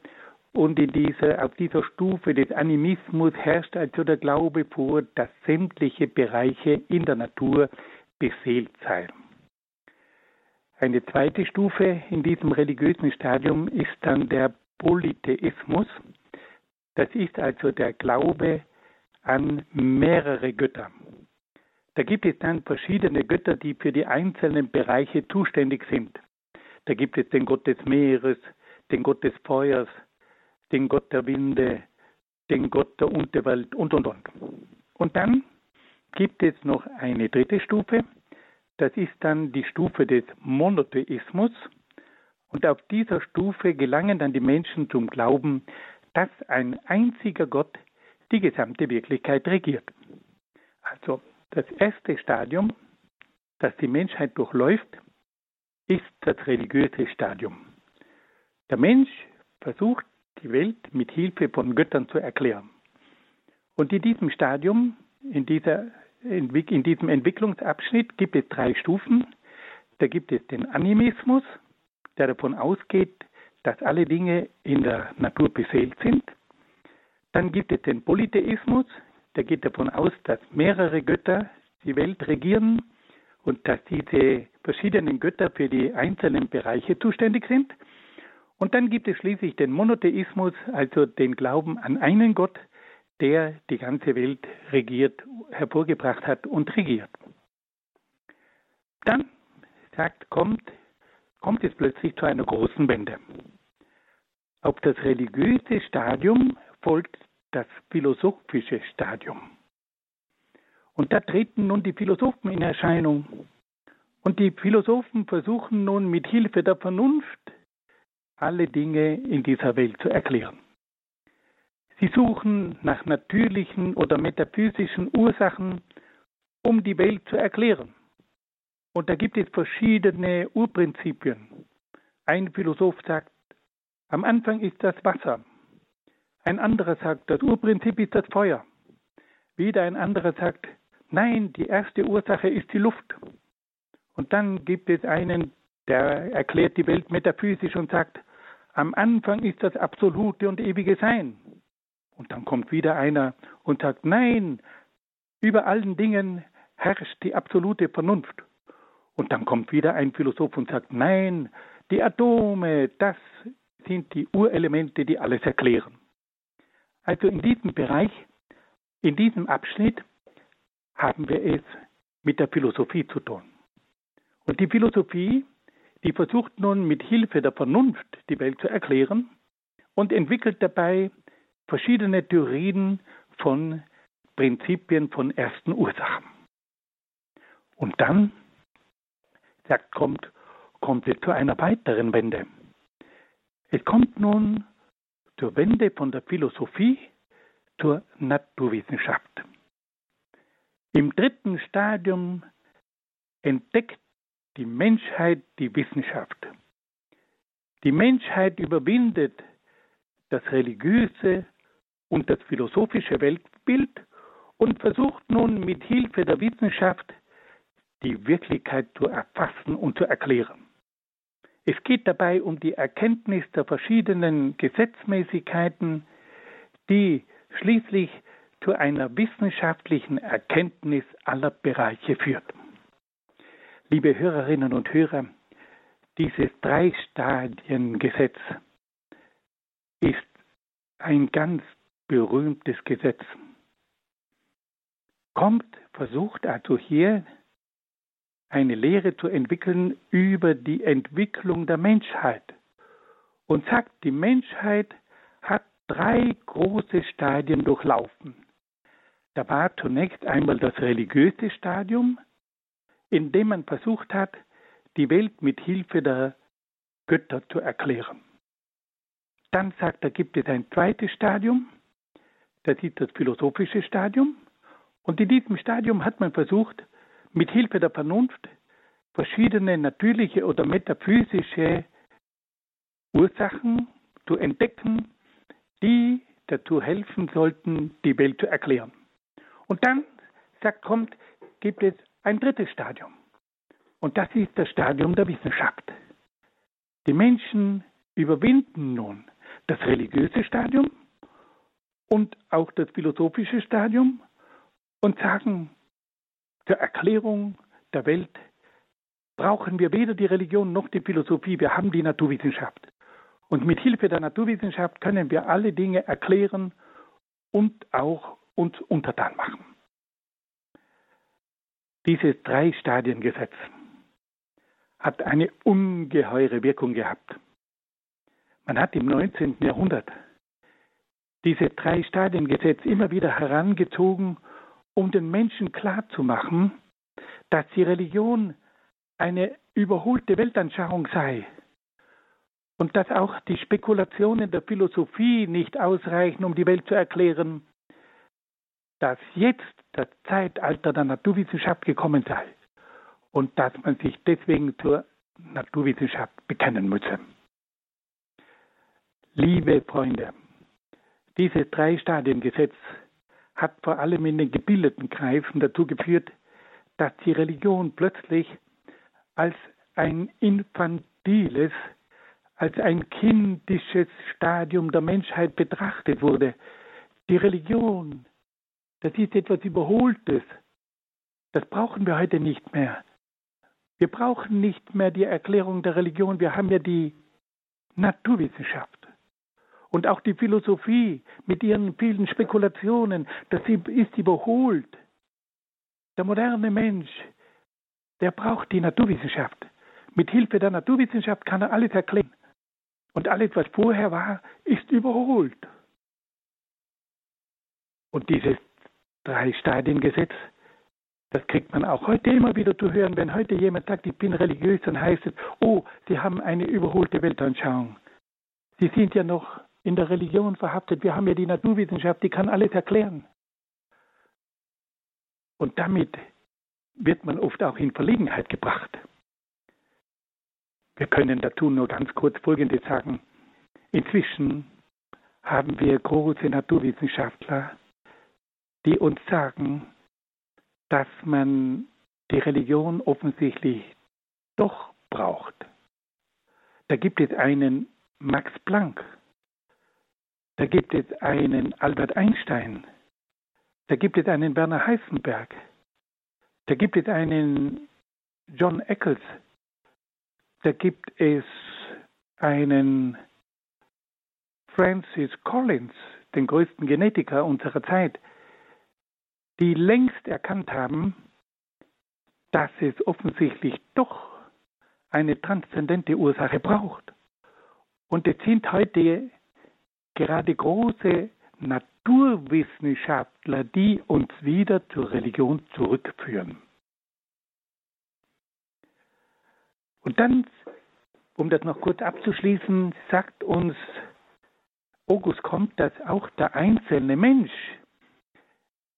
und in dieser, auf dieser Stufe des Animismus herrscht also der Glaube vor, dass sämtliche Bereiche in der Natur beseelt seien. Eine zweite Stufe in diesem religiösen Stadium ist dann der Polytheismus. Das ist also der Glaube an mehrere Götter. Da gibt es dann verschiedene Götter, die für die einzelnen Bereiche zuständig sind. Da gibt es den Gott des Meeres, den Gott des Feuers, den Gott der Winde, den Gott der Unterwelt und, und, und. Und dann gibt es noch eine dritte Stufe, das ist dann die Stufe des Monotheismus. Und auf dieser Stufe gelangen dann die Menschen zum Glauben, dass ein einziger Gott die gesamte Wirklichkeit regiert. Also das erste Stadium, das die Menschheit durchläuft, ist das religiöse Stadium. Der Mensch versucht die Welt mit Hilfe von Göttern zu erklären. Und in diesem Stadium, in, dieser, in diesem Entwicklungsabschnitt gibt es drei Stufen. Da gibt es den Animismus, der davon ausgeht, dass alle Dinge in der Natur beseelt sind. Dann gibt es den Polytheismus, der geht davon aus, dass mehrere Götter die Welt regieren und dass diese verschiedenen Götter für die einzelnen Bereiche zuständig sind. Und dann gibt es schließlich den Monotheismus, also den Glauben an einen Gott, der die ganze Welt regiert, hervorgebracht hat und regiert. Dann sagt, kommt, kommt es plötzlich zu einer großen Wende. Auf das religiöse Stadium folgt das philosophische Stadium. Und da treten nun die Philosophen in Erscheinung. Und die Philosophen versuchen nun mit Hilfe der Vernunft alle Dinge in dieser Welt zu erklären. Sie suchen nach natürlichen oder metaphysischen Ursachen, um die Welt zu erklären. Und da gibt es verschiedene Urprinzipien. Ein Philosoph sagt, am Anfang ist das Wasser. Ein anderer sagt, das Urprinzip ist das Feuer. Wieder ein anderer sagt, nein, die erste Ursache ist die Luft. Und dann gibt es einen, der erklärt die Welt metaphysisch und sagt, am Anfang ist das absolute und ewige Sein. Und dann kommt wieder einer und sagt, nein, über allen Dingen herrscht die absolute Vernunft. Und dann kommt wieder ein Philosoph und sagt, nein, die Atome, das sind die Urelemente, die alles erklären. Also in diesem Bereich, in diesem Abschnitt haben wir es mit der Philosophie zu tun. Und die Philosophie die versucht nun mit Hilfe der Vernunft die Welt zu erklären und entwickelt dabei verschiedene Theorien von Prinzipien von ersten Ursachen. Und dann, sagt, kommt, kommt es zu einer weiteren Wende. Es kommt nun zur Wende von der Philosophie zur Naturwissenschaft. Im dritten Stadium entdeckt die Menschheit die Wissenschaft. Die Menschheit überwindet das religiöse und das philosophische Weltbild und versucht nun mit Hilfe der Wissenschaft die Wirklichkeit zu erfassen und zu erklären. Es geht dabei um die Erkenntnis der verschiedenen Gesetzmäßigkeiten, die schließlich zu einer wissenschaftlichen Erkenntnis aller Bereiche führt. Liebe Hörerinnen und Hörer, dieses Drei-Stadien-Gesetz ist ein ganz berühmtes Gesetz. Kommt, versucht also hier eine Lehre zu entwickeln über die Entwicklung der Menschheit und sagt, die Menschheit hat drei große Stadien durchlaufen. Da war zunächst einmal das religiöse Stadium, in dem man versucht hat, die Welt mit Hilfe der Götter zu erklären. Dann sagt er, gibt es ein zweites Stadium, das ist das philosophische Stadium. Und in diesem Stadium hat man versucht, mit Hilfe der Vernunft verschiedene natürliche oder metaphysische Ursachen zu entdecken, die dazu helfen sollten, die Welt zu erklären. Und dann, sagt kommt, gibt es ein drittes Stadium. Und das ist das Stadium der Wissenschaft. Die Menschen überwinden nun das religiöse Stadium und auch das philosophische Stadium und sagen, zur Erklärung der Welt brauchen wir weder die Religion noch die Philosophie, wir haben die Naturwissenschaft. Und mit Hilfe der Naturwissenschaft können wir alle Dinge erklären und auch uns untertan machen. Dieses Drei-Stadien-Gesetz hat eine ungeheure Wirkung gehabt. Man hat im 19. Jahrhundert dieses Drei-Stadien-Gesetz immer wieder herangezogen um den Menschen klarzumachen, dass die Religion eine überholte Weltanschauung sei und dass auch die Spekulationen der Philosophie nicht ausreichen, um die Welt zu erklären, dass jetzt das Zeitalter der Naturwissenschaft gekommen sei und dass man sich deswegen zur Naturwissenschaft bekennen müsse. Liebe Freunde, dieses Drei-Stadien-Gesetz hat vor allem in den gebildeten Kreisen dazu geführt, dass die Religion plötzlich als ein infantiles, als ein kindisches Stadium der Menschheit betrachtet wurde. Die Religion, das ist etwas Überholtes. Das brauchen wir heute nicht mehr. Wir brauchen nicht mehr die Erklärung der Religion, wir haben ja die Naturwissenschaft. Und auch die Philosophie mit ihren vielen Spekulationen, das ist überholt. Der moderne Mensch, der braucht die Naturwissenschaft. Mit Hilfe der Naturwissenschaft kann er alles erklären. Und alles, was vorher war, ist überholt. Und dieses Drei-Stadien-Gesetz, das kriegt man auch heute immer wieder zu hören. Wenn heute jemand sagt, ich bin religiös, dann heißt es, oh, Sie haben eine überholte Weltanschauung. Sie sind ja noch in der Religion verhaftet. Wir haben ja die Naturwissenschaft, die kann alles erklären. Und damit wird man oft auch in Verlegenheit gebracht. Wir können dazu nur ganz kurz Folgendes sagen. Inzwischen haben wir große Naturwissenschaftler, die uns sagen, dass man die Religion offensichtlich doch braucht. Da gibt es einen Max Planck, da gibt es einen Albert Einstein. Da gibt es einen Werner Heisenberg. Da gibt es einen John Eccles. Da gibt es einen Francis Collins, den größten Genetiker unserer Zeit, die längst erkannt haben, dass es offensichtlich doch eine transzendente Ursache braucht. Und es sind heute gerade große Naturwissenschaftler, die uns wieder zur Religion zurückführen. Und dann, um das noch kurz abzuschließen, sagt uns August Comte, dass auch der einzelne Mensch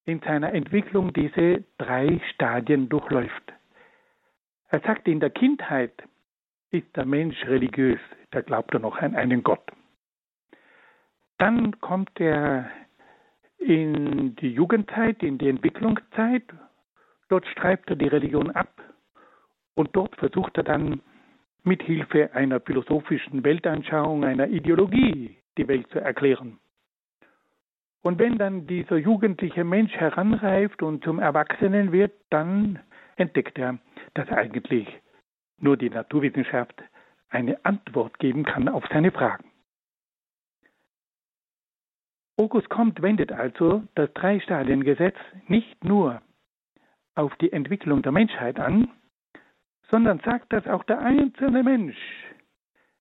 in seiner Entwicklung diese drei Stadien durchläuft. Er sagt, in der Kindheit ist der Mensch religiös, da glaubt er noch an einen Gott. Dann kommt er in die Jugendzeit, in die Entwicklungszeit, dort streift er die Religion ab und dort versucht er dann mit Hilfe einer philosophischen Weltanschauung, einer Ideologie die Welt zu erklären. Und wenn dann dieser jugendliche Mensch heranreift und zum Erwachsenen wird, dann entdeckt er, dass eigentlich nur die Naturwissenschaft eine Antwort geben kann auf seine Fragen. August Comte wendet also das Drei-Stadien-Gesetz nicht nur auf die Entwicklung der Menschheit an, sondern sagt, dass auch der einzelne Mensch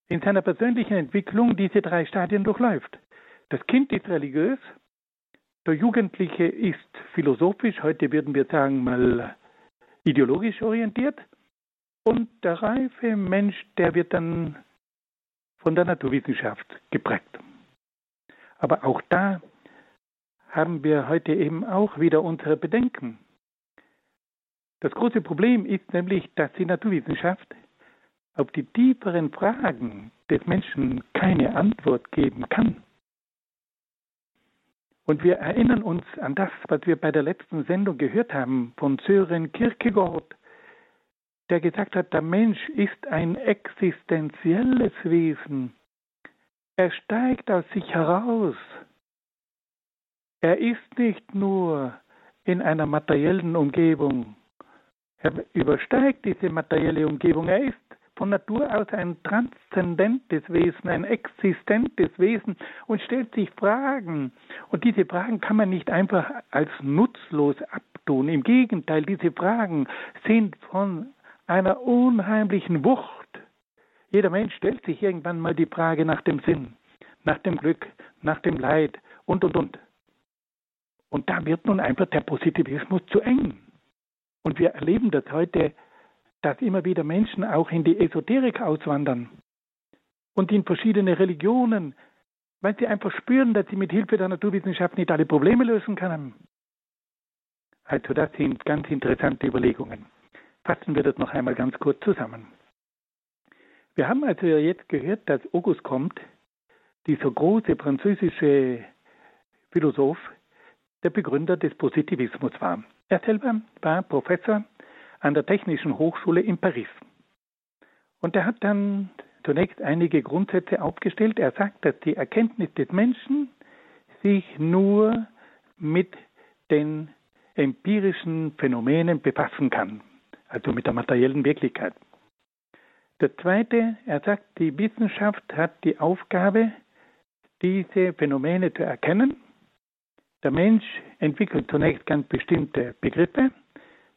in seiner persönlichen Entwicklung diese drei Stadien durchläuft. Das Kind ist religiös, der Jugendliche ist philosophisch, heute würden wir sagen mal ideologisch orientiert, und der reife Mensch, der wird dann von der Naturwissenschaft geprägt. Aber auch da haben wir heute eben auch wieder unsere Bedenken. Das große Problem ist nämlich, dass die Naturwissenschaft auf die tieferen Fragen des Menschen keine Antwort geben kann. Und wir erinnern uns an das, was wir bei der letzten Sendung gehört haben von Sören Kierkegaard, der gesagt hat, der Mensch ist ein existenzielles Wesen. Er steigt aus sich heraus. Er ist nicht nur in einer materiellen Umgebung. Er übersteigt diese materielle Umgebung. Er ist von Natur aus ein transzendentes Wesen, ein existentes Wesen und stellt sich Fragen. Und diese Fragen kann man nicht einfach als nutzlos abtun. Im Gegenteil, diese Fragen sind von einer unheimlichen Wucht. Jeder Mensch stellt sich irgendwann mal die Frage nach dem Sinn, nach dem Glück, nach dem Leid und, und, und. Und da wird nun einfach der Positivismus zu eng. Und wir erleben das heute dass immer wieder Menschen auch in die Esoterik auswandern und in verschiedene Religionen, weil sie einfach spüren, dass sie mit Hilfe der Naturwissenschaft nicht alle Probleme lösen können. Also das sind ganz interessante Überlegungen. Fassen wir das noch einmal ganz kurz zusammen. Wir haben also jetzt gehört, dass August Comte, dieser große französische Philosoph, der Begründer des Positivismus war. Er selber war Professor an der Technischen Hochschule in Paris. Und er hat dann zunächst einige Grundsätze aufgestellt. Er sagt, dass die Erkenntnis des Menschen sich nur mit den empirischen Phänomenen befassen kann, also mit der materiellen Wirklichkeit. Der zweite, er sagt, die Wissenschaft hat die Aufgabe, diese Phänomene zu erkennen. Der Mensch entwickelt zunächst ganz bestimmte Begriffe,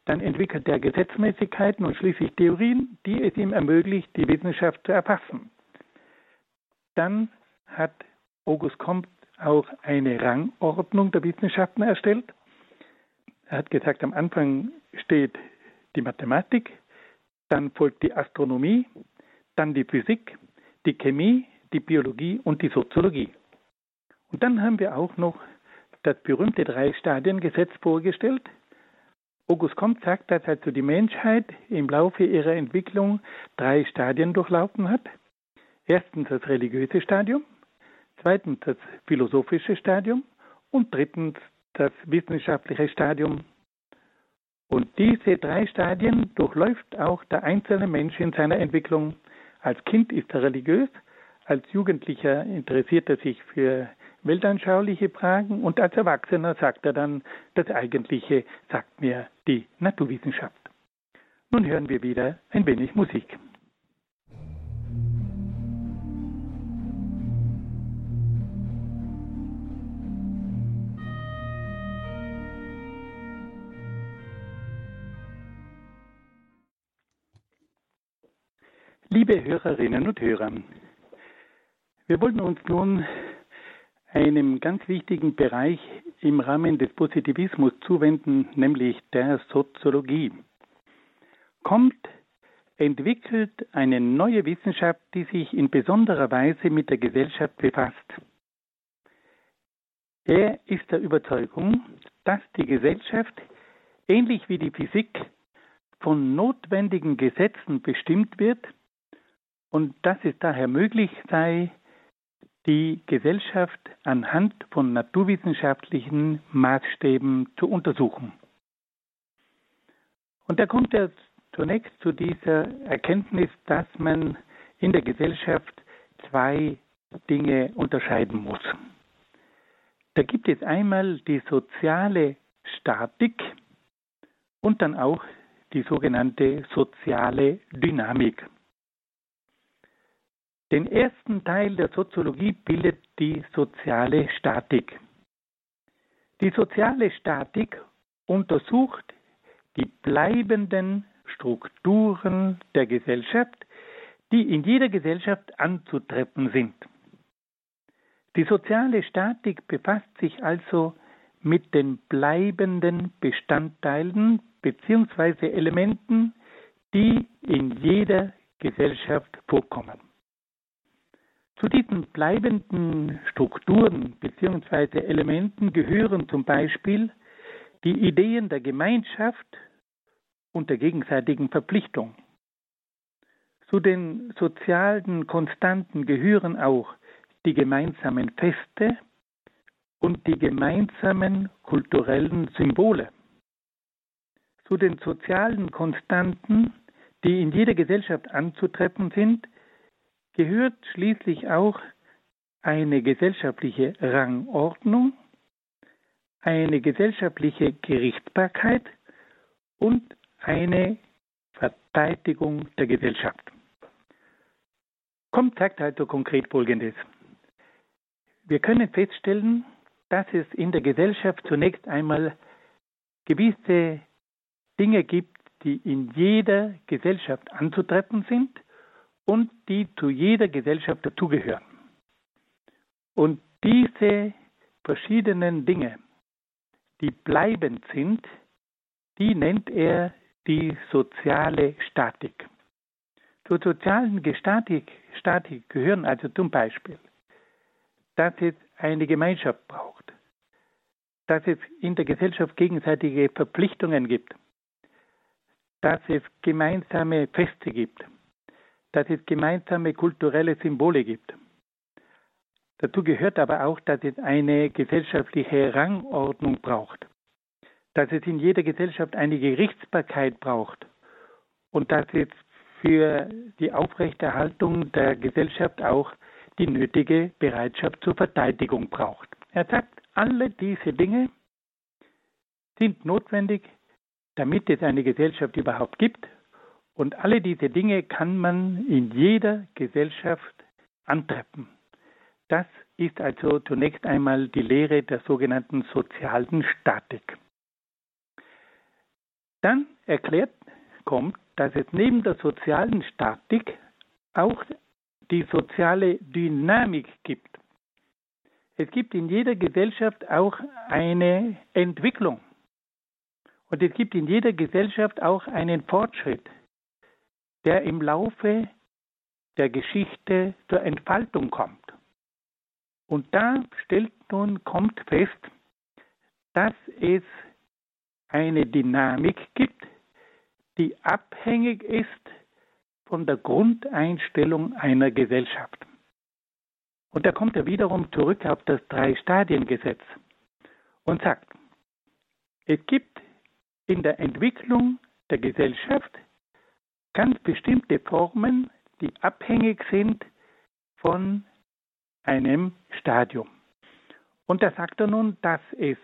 dann entwickelt er Gesetzmäßigkeiten und schließlich Theorien, die es ihm ermöglicht, die Wissenschaft zu erfassen. Dann hat August Comte auch eine Rangordnung der Wissenschaften erstellt. Er hat gesagt, am Anfang steht die Mathematik, dann folgt die Astronomie, dann die Physik, die Chemie, die Biologie und die Soziologie. Und dann haben wir auch noch das berühmte Drei-Stadien-Gesetz vorgestellt, August Comte sagt, dass also die Menschheit im Laufe ihrer Entwicklung drei Stadien durchlaufen hat. Erstens das religiöse Stadium, zweitens das philosophische Stadium und drittens das wissenschaftliche Stadium. Und diese drei Stadien durchläuft auch der einzelne Mensch in seiner Entwicklung. Als Kind ist er religiös, als Jugendlicher interessiert er sich für weltanschauliche Fragen und als Erwachsener sagt er dann, das Eigentliche sagt mir die Naturwissenschaft. Nun hören wir wieder ein wenig Musik. Liebe Hörerinnen und Hörer, wir wollen uns nun einem ganz wichtigen Bereich im Rahmen des Positivismus zuwenden, nämlich der Soziologie. Kommt entwickelt eine neue Wissenschaft, die sich in besonderer Weise mit der Gesellschaft befasst. Er ist der Überzeugung, dass die Gesellschaft, ähnlich wie die Physik, von notwendigen Gesetzen bestimmt wird und dass es daher möglich sei, die Gesellschaft anhand von naturwissenschaftlichen Maßstäben zu untersuchen. Und da kommt er zunächst zu dieser Erkenntnis, dass man in der Gesellschaft zwei Dinge unterscheiden muss. Da gibt es einmal die soziale Statik und dann auch die sogenannte soziale Dynamik. Den ersten Teil der Soziologie bildet die soziale Statik. Die soziale Statik untersucht die bleibenden Strukturen der Gesellschaft, die in jeder Gesellschaft anzutreffen sind. Die soziale Statik befasst sich also mit den bleibenden Bestandteilen bzw. Elementen, die in jeder Gesellschaft vorkommen. Zu diesen bleibenden Strukturen bzw. Elementen gehören zum Beispiel die Ideen der Gemeinschaft und der gegenseitigen Verpflichtung. Zu den sozialen Konstanten gehören auch die gemeinsamen Feste und die gemeinsamen kulturellen Symbole. Zu den sozialen Konstanten, die in jeder Gesellschaft anzutreffen sind, gehört schließlich auch eine gesellschaftliche Rangordnung, eine gesellschaftliche Gerichtsbarkeit und eine Verteidigung der Gesellschaft. Kommt, sagt also konkret Folgendes. Wir können feststellen, dass es in der Gesellschaft zunächst einmal gewisse Dinge gibt, die in jeder Gesellschaft anzutreffen sind und die zu jeder Gesellschaft dazugehören. Und diese verschiedenen Dinge, die bleibend sind, die nennt er die soziale Statik. Zur sozialen Statik, Statik gehören also zum Beispiel, dass es eine Gemeinschaft braucht, dass es in der Gesellschaft gegenseitige Verpflichtungen gibt, dass es gemeinsame Feste gibt, dass es gemeinsame kulturelle Symbole gibt. Dazu gehört aber auch, dass es eine gesellschaftliche Rangordnung braucht, dass es in jeder Gesellschaft eine Gerichtsbarkeit braucht und dass es für die Aufrechterhaltung der Gesellschaft auch die nötige Bereitschaft zur Verteidigung braucht. Er sagt, alle diese Dinge sind notwendig, damit es eine Gesellschaft überhaupt gibt und alle diese Dinge kann man in jeder Gesellschaft antreffen. Das ist also zunächst einmal die Lehre der sogenannten sozialen Statik. Dann erklärt kommt, dass es neben der sozialen Statik auch die soziale Dynamik gibt. Es gibt in jeder Gesellschaft auch eine Entwicklung. Und es gibt in jeder Gesellschaft auch einen Fortschritt der im Laufe der Geschichte zur Entfaltung kommt. Und da stellt nun, kommt fest, dass es eine Dynamik gibt, die abhängig ist von der Grundeinstellung einer Gesellschaft. Und da kommt er wiederum zurück auf das Drei-Stadien-Gesetz und sagt, es gibt in der Entwicklung der Gesellschaft ganz bestimmte Formen, die abhängig sind von einem Stadium. Und da sagt er nun, dass es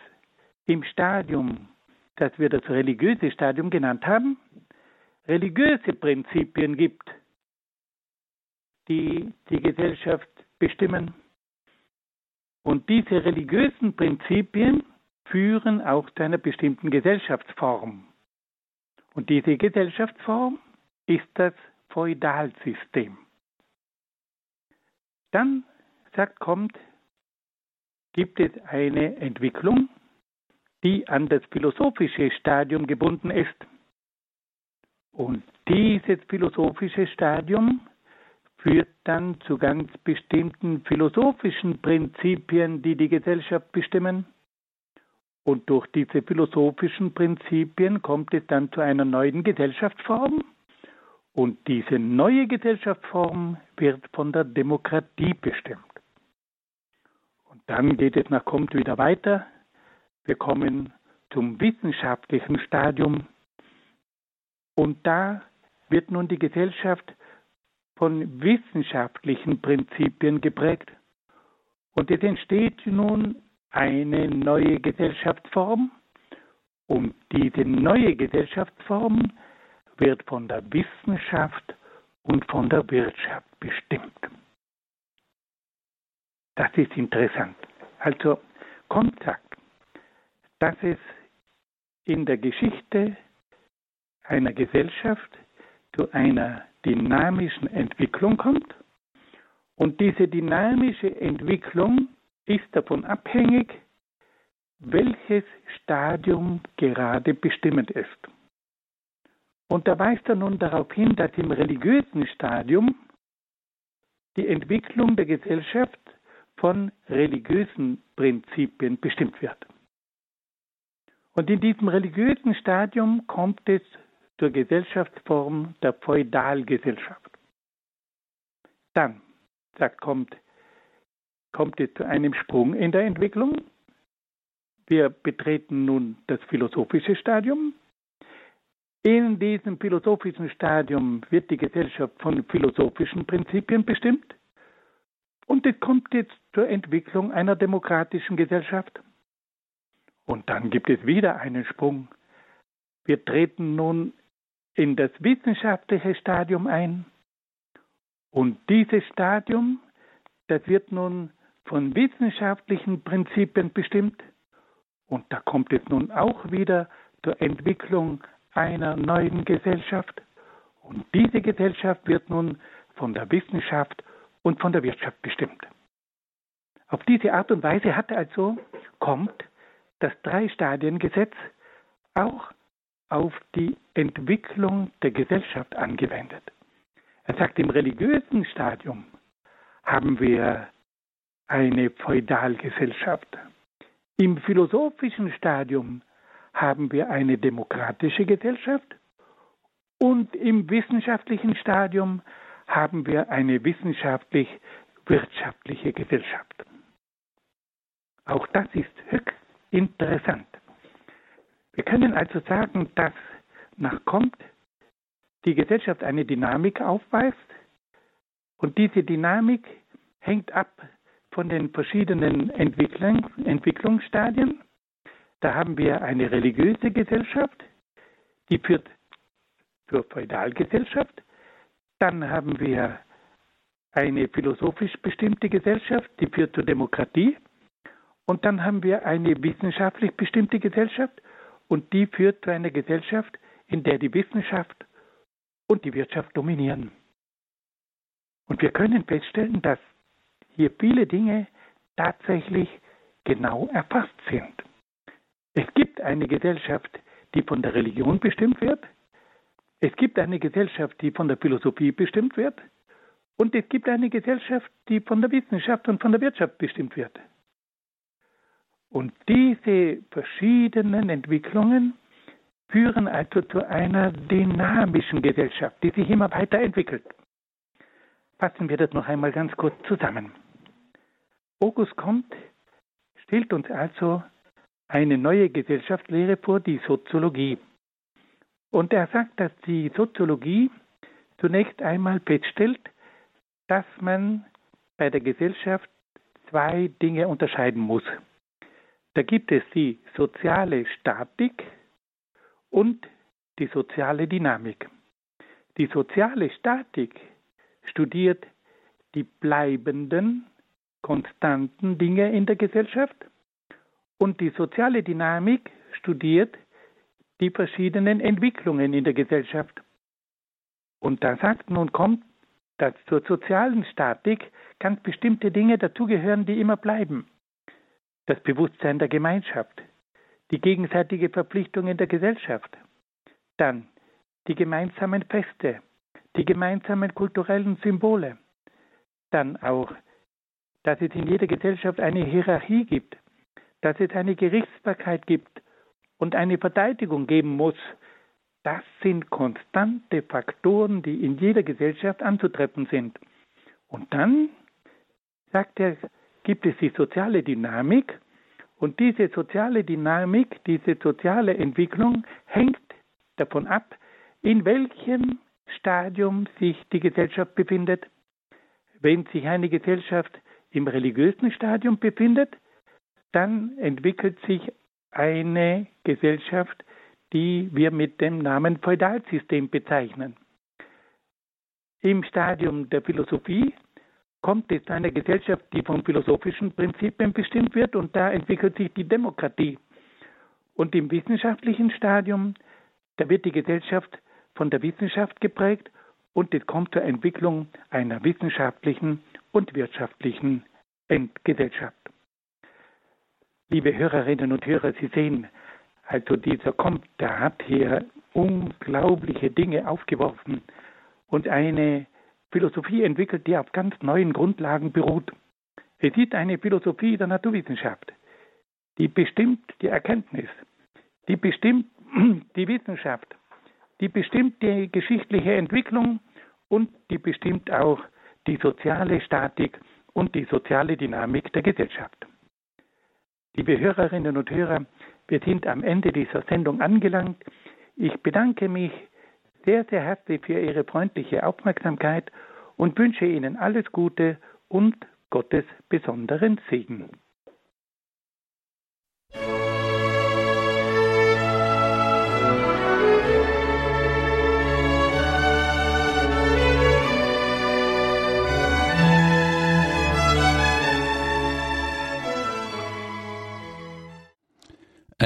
im Stadium, das wir das religiöse Stadium genannt haben, religiöse Prinzipien gibt, die die Gesellschaft bestimmen. Und diese religiösen Prinzipien führen auch zu einer bestimmten Gesellschaftsform. Und diese Gesellschaftsform ist das Feudalsystem. Dann, sagt kommt, gibt es eine Entwicklung, die an das philosophische Stadium gebunden ist. Und dieses philosophische Stadium führt dann zu ganz bestimmten philosophischen Prinzipien, die die Gesellschaft bestimmen. Und durch diese philosophischen Prinzipien kommt es dann zu einer neuen Gesellschaftsform. Und diese neue Gesellschaftsform wird von der Demokratie bestimmt. Und dann geht es nach kommt wieder weiter. Wir kommen zum wissenschaftlichen Stadium. Und da wird nun die Gesellschaft von wissenschaftlichen Prinzipien geprägt. Und es entsteht nun eine neue Gesellschaftsform. Und diese neue Gesellschaftsform wird von der Wissenschaft und von der Wirtschaft bestimmt. Das ist interessant. Also Comte sagt, dass es in der Geschichte einer Gesellschaft zu einer dynamischen Entwicklung kommt. Und diese dynamische Entwicklung ist davon abhängig, welches Stadium gerade bestimmend ist. Und da weist er nun darauf hin, dass im religiösen Stadium die Entwicklung der Gesellschaft von religiösen Prinzipien bestimmt wird. Und in diesem religiösen Stadium kommt es zur Gesellschaftsform der Feudalgesellschaft. Dann, sagt, kommt, kommt es zu einem Sprung in der Entwicklung. Wir betreten nun das philosophische Stadium. In diesem philosophischen Stadium wird die Gesellschaft von philosophischen Prinzipien bestimmt. Und es kommt jetzt zur Entwicklung einer demokratischen Gesellschaft. Und dann gibt es wieder einen Sprung. Wir treten nun in das wissenschaftliche Stadium ein. Und dieses Stadium, das wird nun von wissenschaftlichen Prinzipien bestimmt. Und da kommt es nun auch wieder zur Entwicklung einer neuen Gesellschaft. Und diese Gesellschaft wird nun von der Wissenschaft und von der Wirtschaft bestimmt. Auf diese Art und Weise hat also, kommt das Drei-Stadien-Gesetz auch auf die Entwicklung der Gesellschaft angewendet. Er sagt, im religiösen Stadium haben wir eine Feudalgesellschaft. Im philosophischen Stadium haben wir eine demokratische Gesellschaft und im wissenschaftlichen Stadium haben wir eine wissenschaftlich-wirtschaftliche Gesellschaft. Auch das ist höchst interessant. Wir können also sagen, dass nach Comte die Gesellschaft eine Dynamik aufweist und diese Dynamik hängt ab von den verschiedenen Entwicklung, Entwicklungsstadien. Da haben wir eine religiöse Gesellschaft, die führt zur Feudalgesellschaft. Dann haben wir eine philosophisch bestimmte Gesellschaft, die führt zur Demokratie. Und dann haben wir eine wissenschaftlich bestimmte Gesellschaft und die führt zu einer Gesellschaft, in der die Wissenschaft und die Wirtschaft dominieren. Und wir können feststellen, dass hier viele Dinge tatsächlich genau erfasst sind. Es gibt eine Gesellschaft, die von der Religion bestimmt wird. Es gibt eine Gesellschaft, die von der Philosophie bestimmt wird. Und es gibt eine Gesellschaft, die von der Wissenschaft und von der Wirtschaft bestimmt wird. Und diese verschiedenen Entwicklungen führen also zu einer dynamischen Gesellschaft, die sich immer weiterentwickelt. Fassen wir das noch einmal ganz kurz zusammen. August Comte stellt uns also eine neue Gesellschaftslehre vor, die Soziologie. Und er sagt, dass die Soziologie zunächst einmal feststellt, dass man bei der Gesellschaft zwei Dinge unterscheiden muss. Da gibt es die soziale Statik und die soziale Dynamik. Die soziale Statik studiert die bleibenden, konstanten Dinge in der Gesellschaft und die soziale Dynamik studiert die verschiedenen Entwicklungen in der Gesellschaft. Und da sagt nun kommt, dass zur sozialen Statik ganz bestimmte Dinge dazugehören, die immer bleiben das Bewusstsein der Gemeinschaft, die gegenseitige Verpflichtung in der Gesellschaft, dann die gemeinsamen Feste, die gemeinsamen kulturellen Symbole, dann auch, dass es in jeder Gesellschaft eine Hierarchie gibt, dass es eine Gerichtsbarkeit gibt und eine Verteidigung geben muss. Das sind konstante Faktoren, die in jeder Gesellschaft anzutreffen sind. Und dann, sagt er, gibt es die soziale Dynamik. Und diese soziale Dynamik, diese soziale Entwicklung hängt davon ab, in welchem Stadium sich die Gesellschaft befindet. Wenn sich eine Gesellschaft im religiösen Stadium befindet, dann entwickelt sich eine Gesellschaft, die wir mit dem Namen Feudalsystem bezeichnen. Im Stadium der Philosophie kommt es zu einer Gesellschaft, die von philosophischen Prinzipien bestimmt wird und da entwickelt sich die Demokratie. Und im wissenschaftlichen Stadium, da wird die Gesellschaft von der Wissenschaft geprägt und es kommt zur Entwicklung einer wissenschaftlichen und wirtschaftlichen Gesellschaft. Liebe Hörerinnen und Hörer, Sie sehen, also dieser kommt, der hat hier unglaubliche Dinge aufgeworfen und eine Philosophie entwickelt, die auf ganz neuen Grundlagen beruht. Es ist eine Philosophie der Naturwissenschaft, die bestimmt die Erkenntnis, die bestimmt die Wissenschaft, die bestimmt die geschichtliche Entwicklung und die bestimmt auch die soziale Statik und die soziale Dynamik der Gesellschaft. Liebe Hörerinnen und Hörer, wir sind am Ende dieser Sendung angelangt. Ich bedanke mich sehr, sehr herzlich für Ihre freundliche Aufmerksamkeit und wünsche Ihnen alles Gute und Gottes besonderen Segen.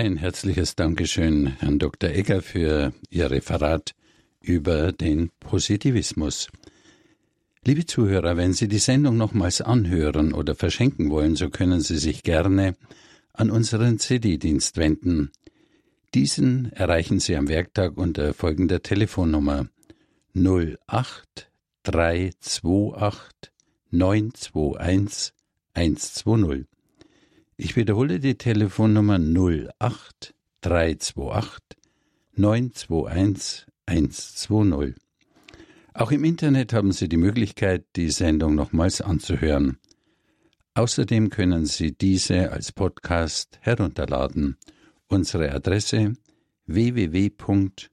Ein herzliches Dankeschön, Herrn Dr. Egger, für Ihr Referat über den Positivismus. Liebe Zuhörer, wenn Sie die Sendung nochmals anhören oder verschenken wollen, so können Sie sich gerne an unseren CD-Dienst wenden. Diesen erreichen Sie am Werktag unter folgender Telefonnummer 08 328 921 120. Ich wiederhole die Telefonnummer 08 328 921 120. Auch im Internet haben Sie die Möglichkeit, die Sendung nochmals anzuhören. Außerdem können Sie diese als Podcast herunterladen. Unsere Adresse www.horeb.org